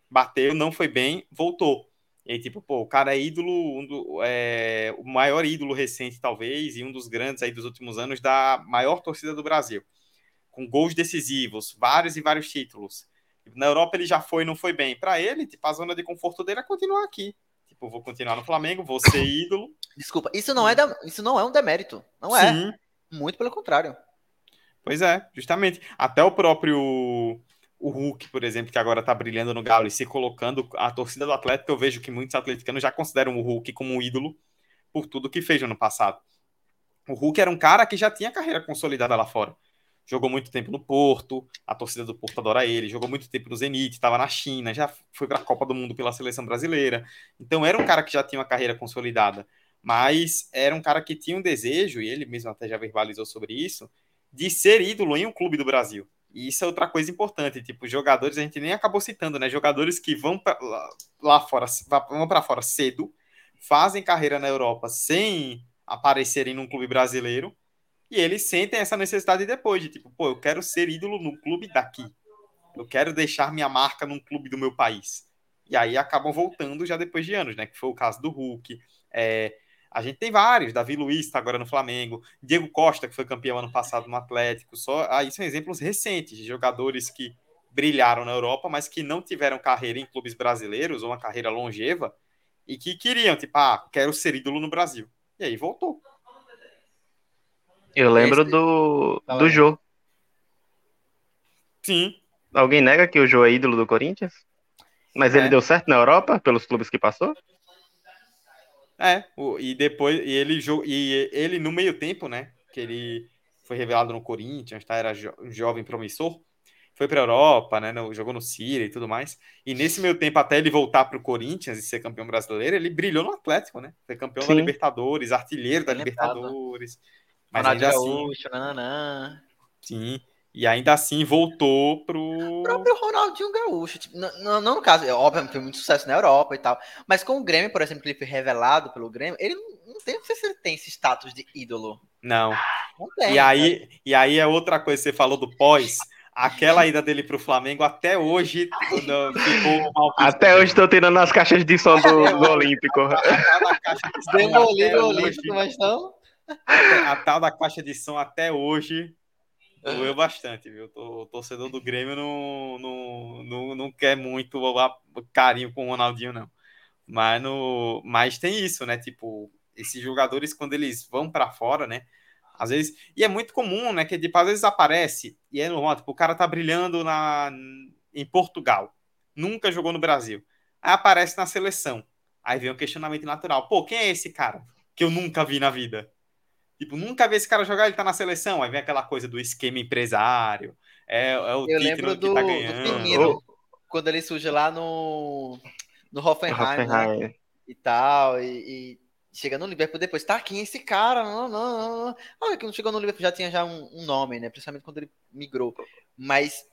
Speaker 4: bateu, não foi bem, voltou. E aí, tipo, pô, o cara é ídolo, um do, é, o maior ídolo recente, talvez, e um dos grandes aí dos últimos anos da maior torcida do Brasil. Com gols decisivos, vários e vários títulos. Na Europa ele já foi não foi bem. Para ele, tipo, a zona de conforto dele é continuar aqui. Tipo, vou continuar no Flamengo, vou ser ídolo.
Speaker 5: Desculpa, isso não é, da, isso não é um demérito. Não é. Sim. Muito pelo contrário.
Speaker 4: Pois é, justamente. Até o próprio o Hulk, por exemplo, que agora tá brilhando no Galo e se colocando a torcida do Atlético, eu vejo que muitos atleticanos já consideram o Hulk como um ídolo por tudo que fez no ano passado. O Hulk era um cara que já tinha carreira consolidada lá fora. Jogou muito tempo no Porto, a torcida do Porto adora ele, jogou muito tempo no Zenit, estava na China, já foi para a Copa do Mundo pela seleção brasileira. Então era um cara que já tinha uma carreira consolidada, mas era um cara que tinha um desejo, e ele mesmo até já verbalizou sobre isso, de ser ídolo em um clube do Brasil. E isso é outra coisa importante, tipo, jogadores, a gente nem acabou citando, né? Jogadores que vão pra, lá, lá fora, vão para fora cedo, fazem carreira na Europa sem aparecerem num clube brasileiro, e eles sentem essa necessidade depois, de tipo, pô, eu quero ser ídolo no clube daqui. Eu quero deixar minha marca num clube do meu país. E aí acabam voltando já depois de anos, né? Que foi o caso do Hulk, é, a gente tem vários, Davi Luiz está agora no Flamengo, Diego Costa, que foi campeão ano passado no Atlético, só aí são exemplos recentes de jogadores que brilharam na Europa, mas que não tiveram carreira em clubes brasileiros ou uma carreira longeva e que queriam, tipo, ah, quero ser ídolo no Brasil. E aí voltou.
Speaker 6: Eu lembro Esse... do, do Jô.
Speaker 4: Sim.
Speaker 6: Alguém nega que o Jô é ídolo do Corinthians? Mas é. ele deu certo na Europa, pelos clubes que passou?
Speaker 4: É, o, e depois, e ele, e ele no meio tempo, né, que ele foi revelado no Corinthians, tá, era jo, um jovem promissor, foi para a Europa, né, no, jogou no Síria e tudo mais, e nesse meio tempo, até ele voltar para o Corinthians e ser campeão brasileiro, ele brilhou no Atlético, né, foi campeão Sim. da Libertadores, artilheiro da Libertadores,
Speaker 5: mas Ronaldo assim... Gaúcho, nananã.
Speaker 4: Sim, e ainda assim voltou pro.
Speaker 5: O próprio Ronaldinho Gaúcho. Tipo, não, não, no caso, é óbvio, foi muito sucesso na Europa e tal. Mas com o Grêmio, por exemplo, que ele foi revelado pelo Grêmio, ele não tem, não sei se ele tem esse status de ídolo.
Speaker 4: Não. não tem, e, aí, né? e aí é outra coisa, você falou do pós. Aquela ida dele pro Flamengo até hoje ficou
Speaker 6: mal. Até hoje estou tirando as caixas de som do, do Olímpico.
Speaker 5: Demolindo o Olímpico, mas não.
Speaker 4: A tal da caixa de som até hoje Doeu bastante, viu? O torcedor do Grêmio não, não, não, não quer muito carinho com o Ronaldinho, não. Mas, no, mas tem isso, né? Tipo, esses jogadores, quando eles vão para fora, né? Às vezes. E é muito comum, né? Que tipo, às vezes aparece e é normal. Tipo, o cara tá brilhando na, em Portugal. Nunca jogou no Brasil. Aí aparece na seleção. Aí vem um questionamento natural. Pô, quem é esse cara que eu nunca vi na vida? Tipo, nunca vi esse cara jogar, ele tá na seleção. Aí vem aquela coisa do esquema empresário. É, é o
Speaker 5: Eu lembro do, tá do quando ele surge lá no, no Hoffenheim, Né? e tal, e, e, chega no Liverpool depois, tá aqui esse cara, não, não, não, não. Olha, que não chegou no Liverpool já tinha já um, um, nome, né? Principalmente quando ele migrou. Mas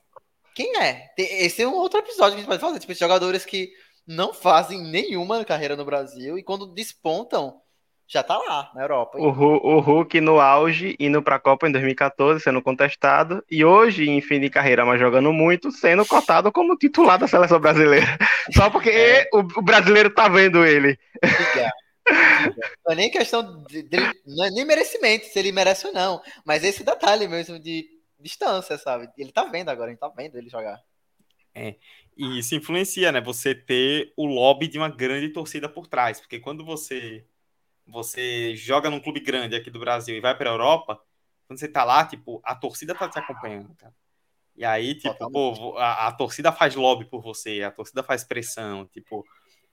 Speaker 5: quem é? Esse é um outro episódio que a gente pode fazer, tipo, jogadores que não fazem nenhuma carreira no Brasil e quando despontam já tá lá na Europa.
Speaker 6: O, o Hulk no auge, indo pra Copa em 2014, sendo contestado, e hoje, em fim de carreira, mas jogando muito, sendo cotado como titular da seleção brasileira. Só porque é. o, o, brasileiro tá vendo ele.
Speaker 5: Não é nem questão de, de, não é nem merecimento, se ele merece ou não, mas esse detalhe mesmo de distância, sabe? Ele tá vendo agora, a gente tá vendo ele jogar.
Speaker 4: É, e isso influencia, né? Você ter o lobby de uma grande torcida por trás, porque quando você você joga num clube grande aqui do Brasil e vai para a Europa, quando você tá lá, tipo, a torcida tá te acompanhando, cara. E aí, tipo, pô, a, a, torcida faz lobby por você, a torcida faz pressão, tipo,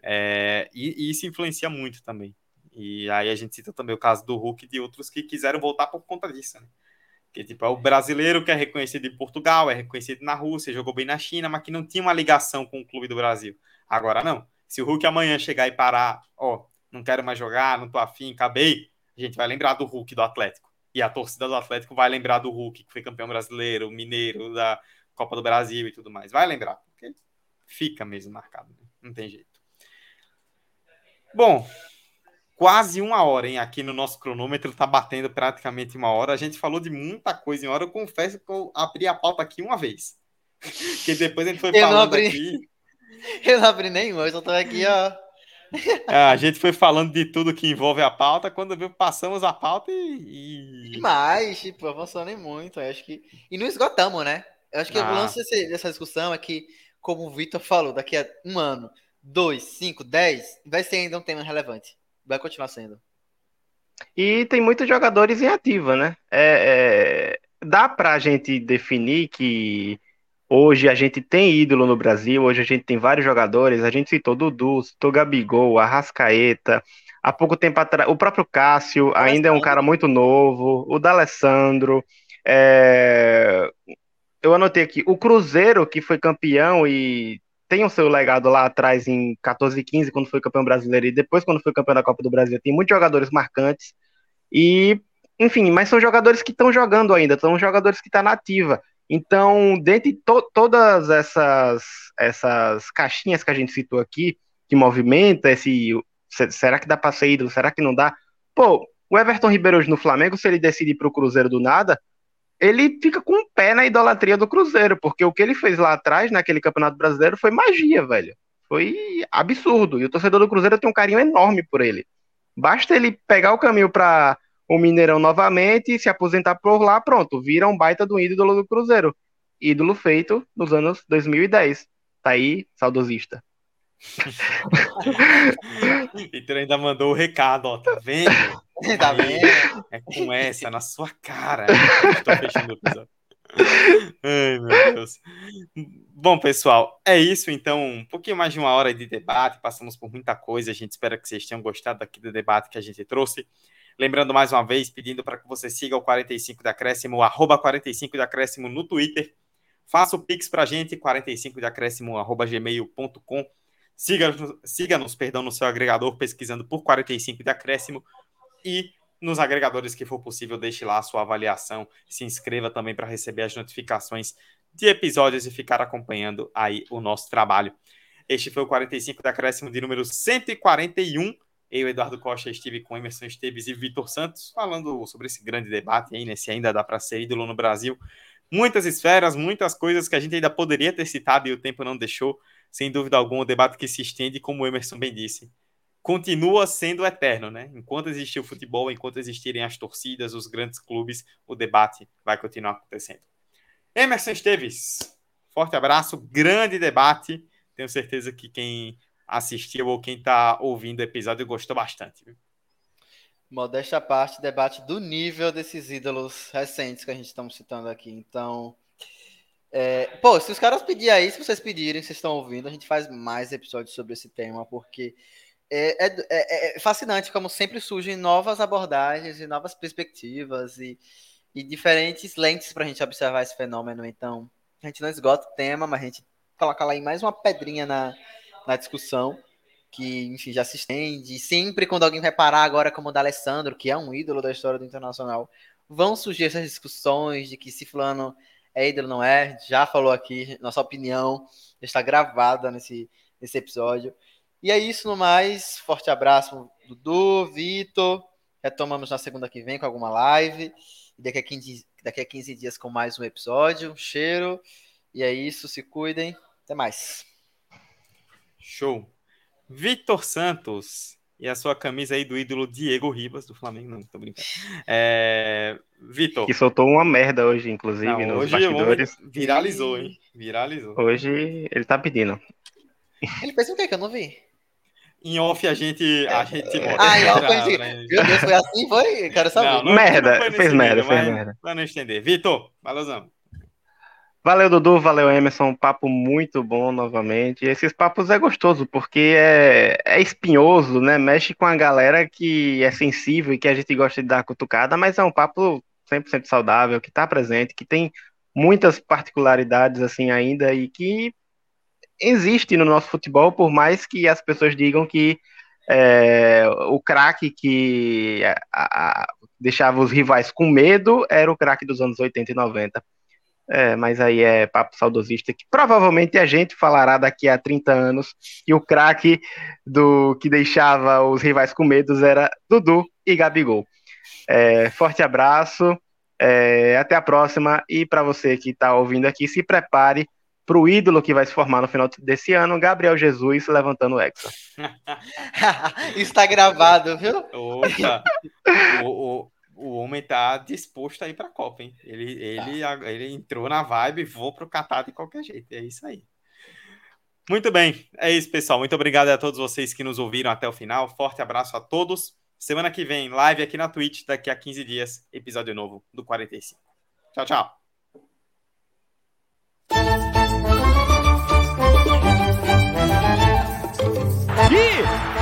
Speaker 4: é, e, e, isso influencia muito também. E aí a gente cita também o caso do Hulk e de outros que quiseram voltar por conta disso, né? Que, tipo, é o brasileiro que é reconhecido em Portugal, é reconhecido na Rússia, jogou bem na China, mas que não tinha uma ligação com o clube do Brasil. Agora não. Se o Hulk amanhã chegar e parar, ó, não quero mais jogar, não tô afim, acabei, a gente vai lembrar do Hulk do Atlético. E a torcida do Atlético vai lembrar do Hulk, que foi campeão brasileiro, mineiro da Copa do Brasil e tudo mais. Vai lembrar, porque fica mesmo marcado, né? não tem jeito. Bom, quase uma hora, hein? Aqui no nosso cronômetro tá batendo praticamente uma hora. A gente falou de muita coisa em hora. Eu confesso que eu abri a pauta aqui uma vez. que depois a gente foi eu falando abri... aqui.
Speaker 5: Eu não abri nenhuma, eu só tô aqui, ó.
Speaker 4: É, a gente foi falando de tudo que envolve a pauta, quando viu, passamos a pauta e.
Speaker 5: Demais, tipo, avançando muito. Eu acho que. E não esgotamos, né? Eu acho que ah. o lance desse, dessa discussão é que, como o Vitor falou, daqui a um ano, dois, cinco, dez, vai ser ainda um tema relevante. Vai continuar sendo.
Speaker 6: E tem muitos jogadores em ativa, né? É, é, dá pra gente definir que hoje a gente tem ídolo no Brasil, hoje a gente tem vários jogadores, a gente citou Dudu, citou Gabigol, Arrascaeta, há pouco tempo atrás, o próprio Cássio ainda é um cara muito novo, o D'Alessandro, é... eu anotei aqui, o Cruzeiro, que foi campeão e tem o seu legado lá atrás em 14 e 15, quando foi campeão brasileiro, e depois quando foi campeão da Copa do Brasil, tem muitos jogadores marcantes, e, enfim, mas são jogadores que estão jogando ainda, são jogadores que estão tá na ativa. Então, dentre to todas essas, essas caixinhas que a gente citou aqui, que movimenta esse. Será que dá para ídolo? Será que não dá? Pô, o Everton Ribeiro hoje no Flamengo, se ele decide ir para o Cruzeiro do nada, ele fica com o pé na idolatria do Cruzeiro, porque o que ele fez lá atrás, naquele Campeonato Brasileiro, foi magia, velho. Foi absurdo. E o torcedor do Cruzeiro tem um carinho enorme por ele. Basta ele pegar o caminho para o Mineirão novamente, se aposentar por lá, pronto, vira um baita do ídolo do Cruzeiro. Ídolo feito nos anos 2010. Tá aí, saudosista.
Speaker 4: Vitor ainda mandou o recado, ó, tá vendo?
Speaker 5: tá vendo?
Speaker 4: É com essa, na sua cara. Estou fechando o episódio. Ai, meu Deus. Bom, pessoal, é isso então. Um pouquinho mais de uma hora de debate. Passamos por muita coisa. A gente espera que vocês tenham gostado aqui do debate que a gente trouxe. Lembrando mais uma vez, pedindo para que você siga o 45 da Acréscimo, arroba 45 da Acréscimo no Twitter. Faça o pix para a gente, 45 da Acréscimo, arroba gmail.com. Siga-nos, siga perdão, no seu agregador, pesquisando por 45 de acréscimo. E nos agregadores que for possível, deixe lá a sua avaliação. Se inscreva também para receber as notificações de episódios e ficar acompanhando aí o nosso trabalho. Este foi o 45 de acréscimo de número 141. Eu, Eduardo Costa, estive com Emerson Esteves e Vitor Santos falando sobre esse grande debate aí, né? Se ainda dá para ser ídolo no Brasil. Muitas esferas, muitas coisas que a gente ainda poderia ter citado e o tempo não deixou sem dúvida alguma, um debate que se estende, como o Emerson bem disse, continua sendo eterno, né? Enquanto existir o futebol, enquanto existirem as torcidas, os grandes clubes, o debate vai continuar acontecendo. Emerson Esteves, forte abraço, grande debate. Tenho certeza que quem assistiu ou quem está ouvindo o episódio gostou bastante. Viu?
Speaker 5: Modéstia à parte, debate do nível desses ídolos recentes que a gente estamos citando aqui. Então, é, pô, se os caras pedirem aí, se vocês pedirem, vocês estão ouvindo, a gente faz mais episódios sobre esse tema, porque é, é, é, é fascinante como sempre surgem novas abordagens e novas perspectivas e, e diferentes lentes para a gente observar esse fenômeno. Então, a gente não esgota o tema, mas a gente coloca lá em mais uma pedrinha na, na discussão que, enfim, já se estende. E sempre quando alguém vai parar agora como o da Alessandro, que é um ídolo da história do Internacional, vão surgir essas discussões de que se fulano é ídolo, não é? Já falou aqui, nossa opinião está gravada nesse, nesse episódio. E é isso no mais. Forte abraço, Dudu, Vitor. Retomamos na segunda que vem com alguma live. E daqui a 15, daqui a 15 dias com mais um episódio. Um cheiro. E é isso, se cuidem. Até mais.
Speaker 4: Show. Vitor Santos, e a sua camisa aí do ídolo Diego Ribas, do Flamengo, não, tô brincando. É... Vitor.
Speaker 6: Que soltou uma merda hoje, inclusive, não, nos hoje bastidores.
Speaker 4: Viralizou, hein? Viralizou.
Speaker 6: Hoje ele tá pedindo.
Speaker 5: Ele fez o que que eu não vi?
Speaker 4: Em off a gente. A gente
Speaker 5: ah, em off a gente. Meu Deus, foi assim? Foi? Quero saber. Não,
Speaker 6: não, merda, não fez merda, fez merda.
Speaker 4: Pra não estender. Vitor, valeuzão.
Speaker 6: Valeu, Dudu, valeu, Emerson. Um papo muito bom novamente. Esses papos é gostoso, porque é, é espinhoso, né? Mexe com a galera que é sensível e que a gente gosta de dar cutucada, mas é um papo 100% saudável, que está presente, que tem muitas particularidades assim ainda e que existe no nosso futebol, por mais que as pessoas digam que é, o craque que a, a, deixava os rivais com medo era o craque dos anos 80 e 90. É, mas aí é papo saudosista que provavelmente a gente falará daqui a 30 anos que o craque do que deixava os rivais com medos era Dudu e Gabigol. É, forte abraço, é, até a próxima e para você que está ouvindo aqui, se prepare para o ídolo que vai se formar no final desse ano, Gabriel Jesus levantando o Hexa.
Speaker 5: Está gravado, viu?
Speaker 4: Opa! o, o, o homem tá disposto a ir para a Copa, hein? Ele, ele, tá. ele entrou na vibe, vou pro Catar de qualquer jeito. É isso aí. Muito bem, é isso, pessoal. Muito obrigado a todos vocês que nos ouviram até o final. Forte abraço a todos. Semana que vem, live aqui na Twitch, daqui a 15 dias, episódio novo do 45. Tchau, tchau.
Speaker 1: Vacilou!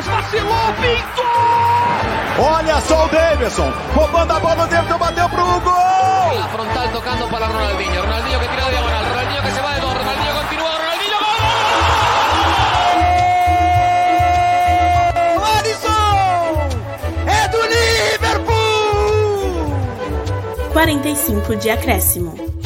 Speaker 1: Douglas vacilou, pintou! Olha só o Davidson, roubando a bola dentro, bateu pro gol!
Speaker 2: La frontal tocando para Ronaldinho. Ronaldinho que tira de diagonal. Ronaldinho que se va de dos. Ronaldinho continúa. Ronaldinho
Speaker 1: gol! Alisson! É do Liverpool!
Speaker 3: 45 de acréscimo.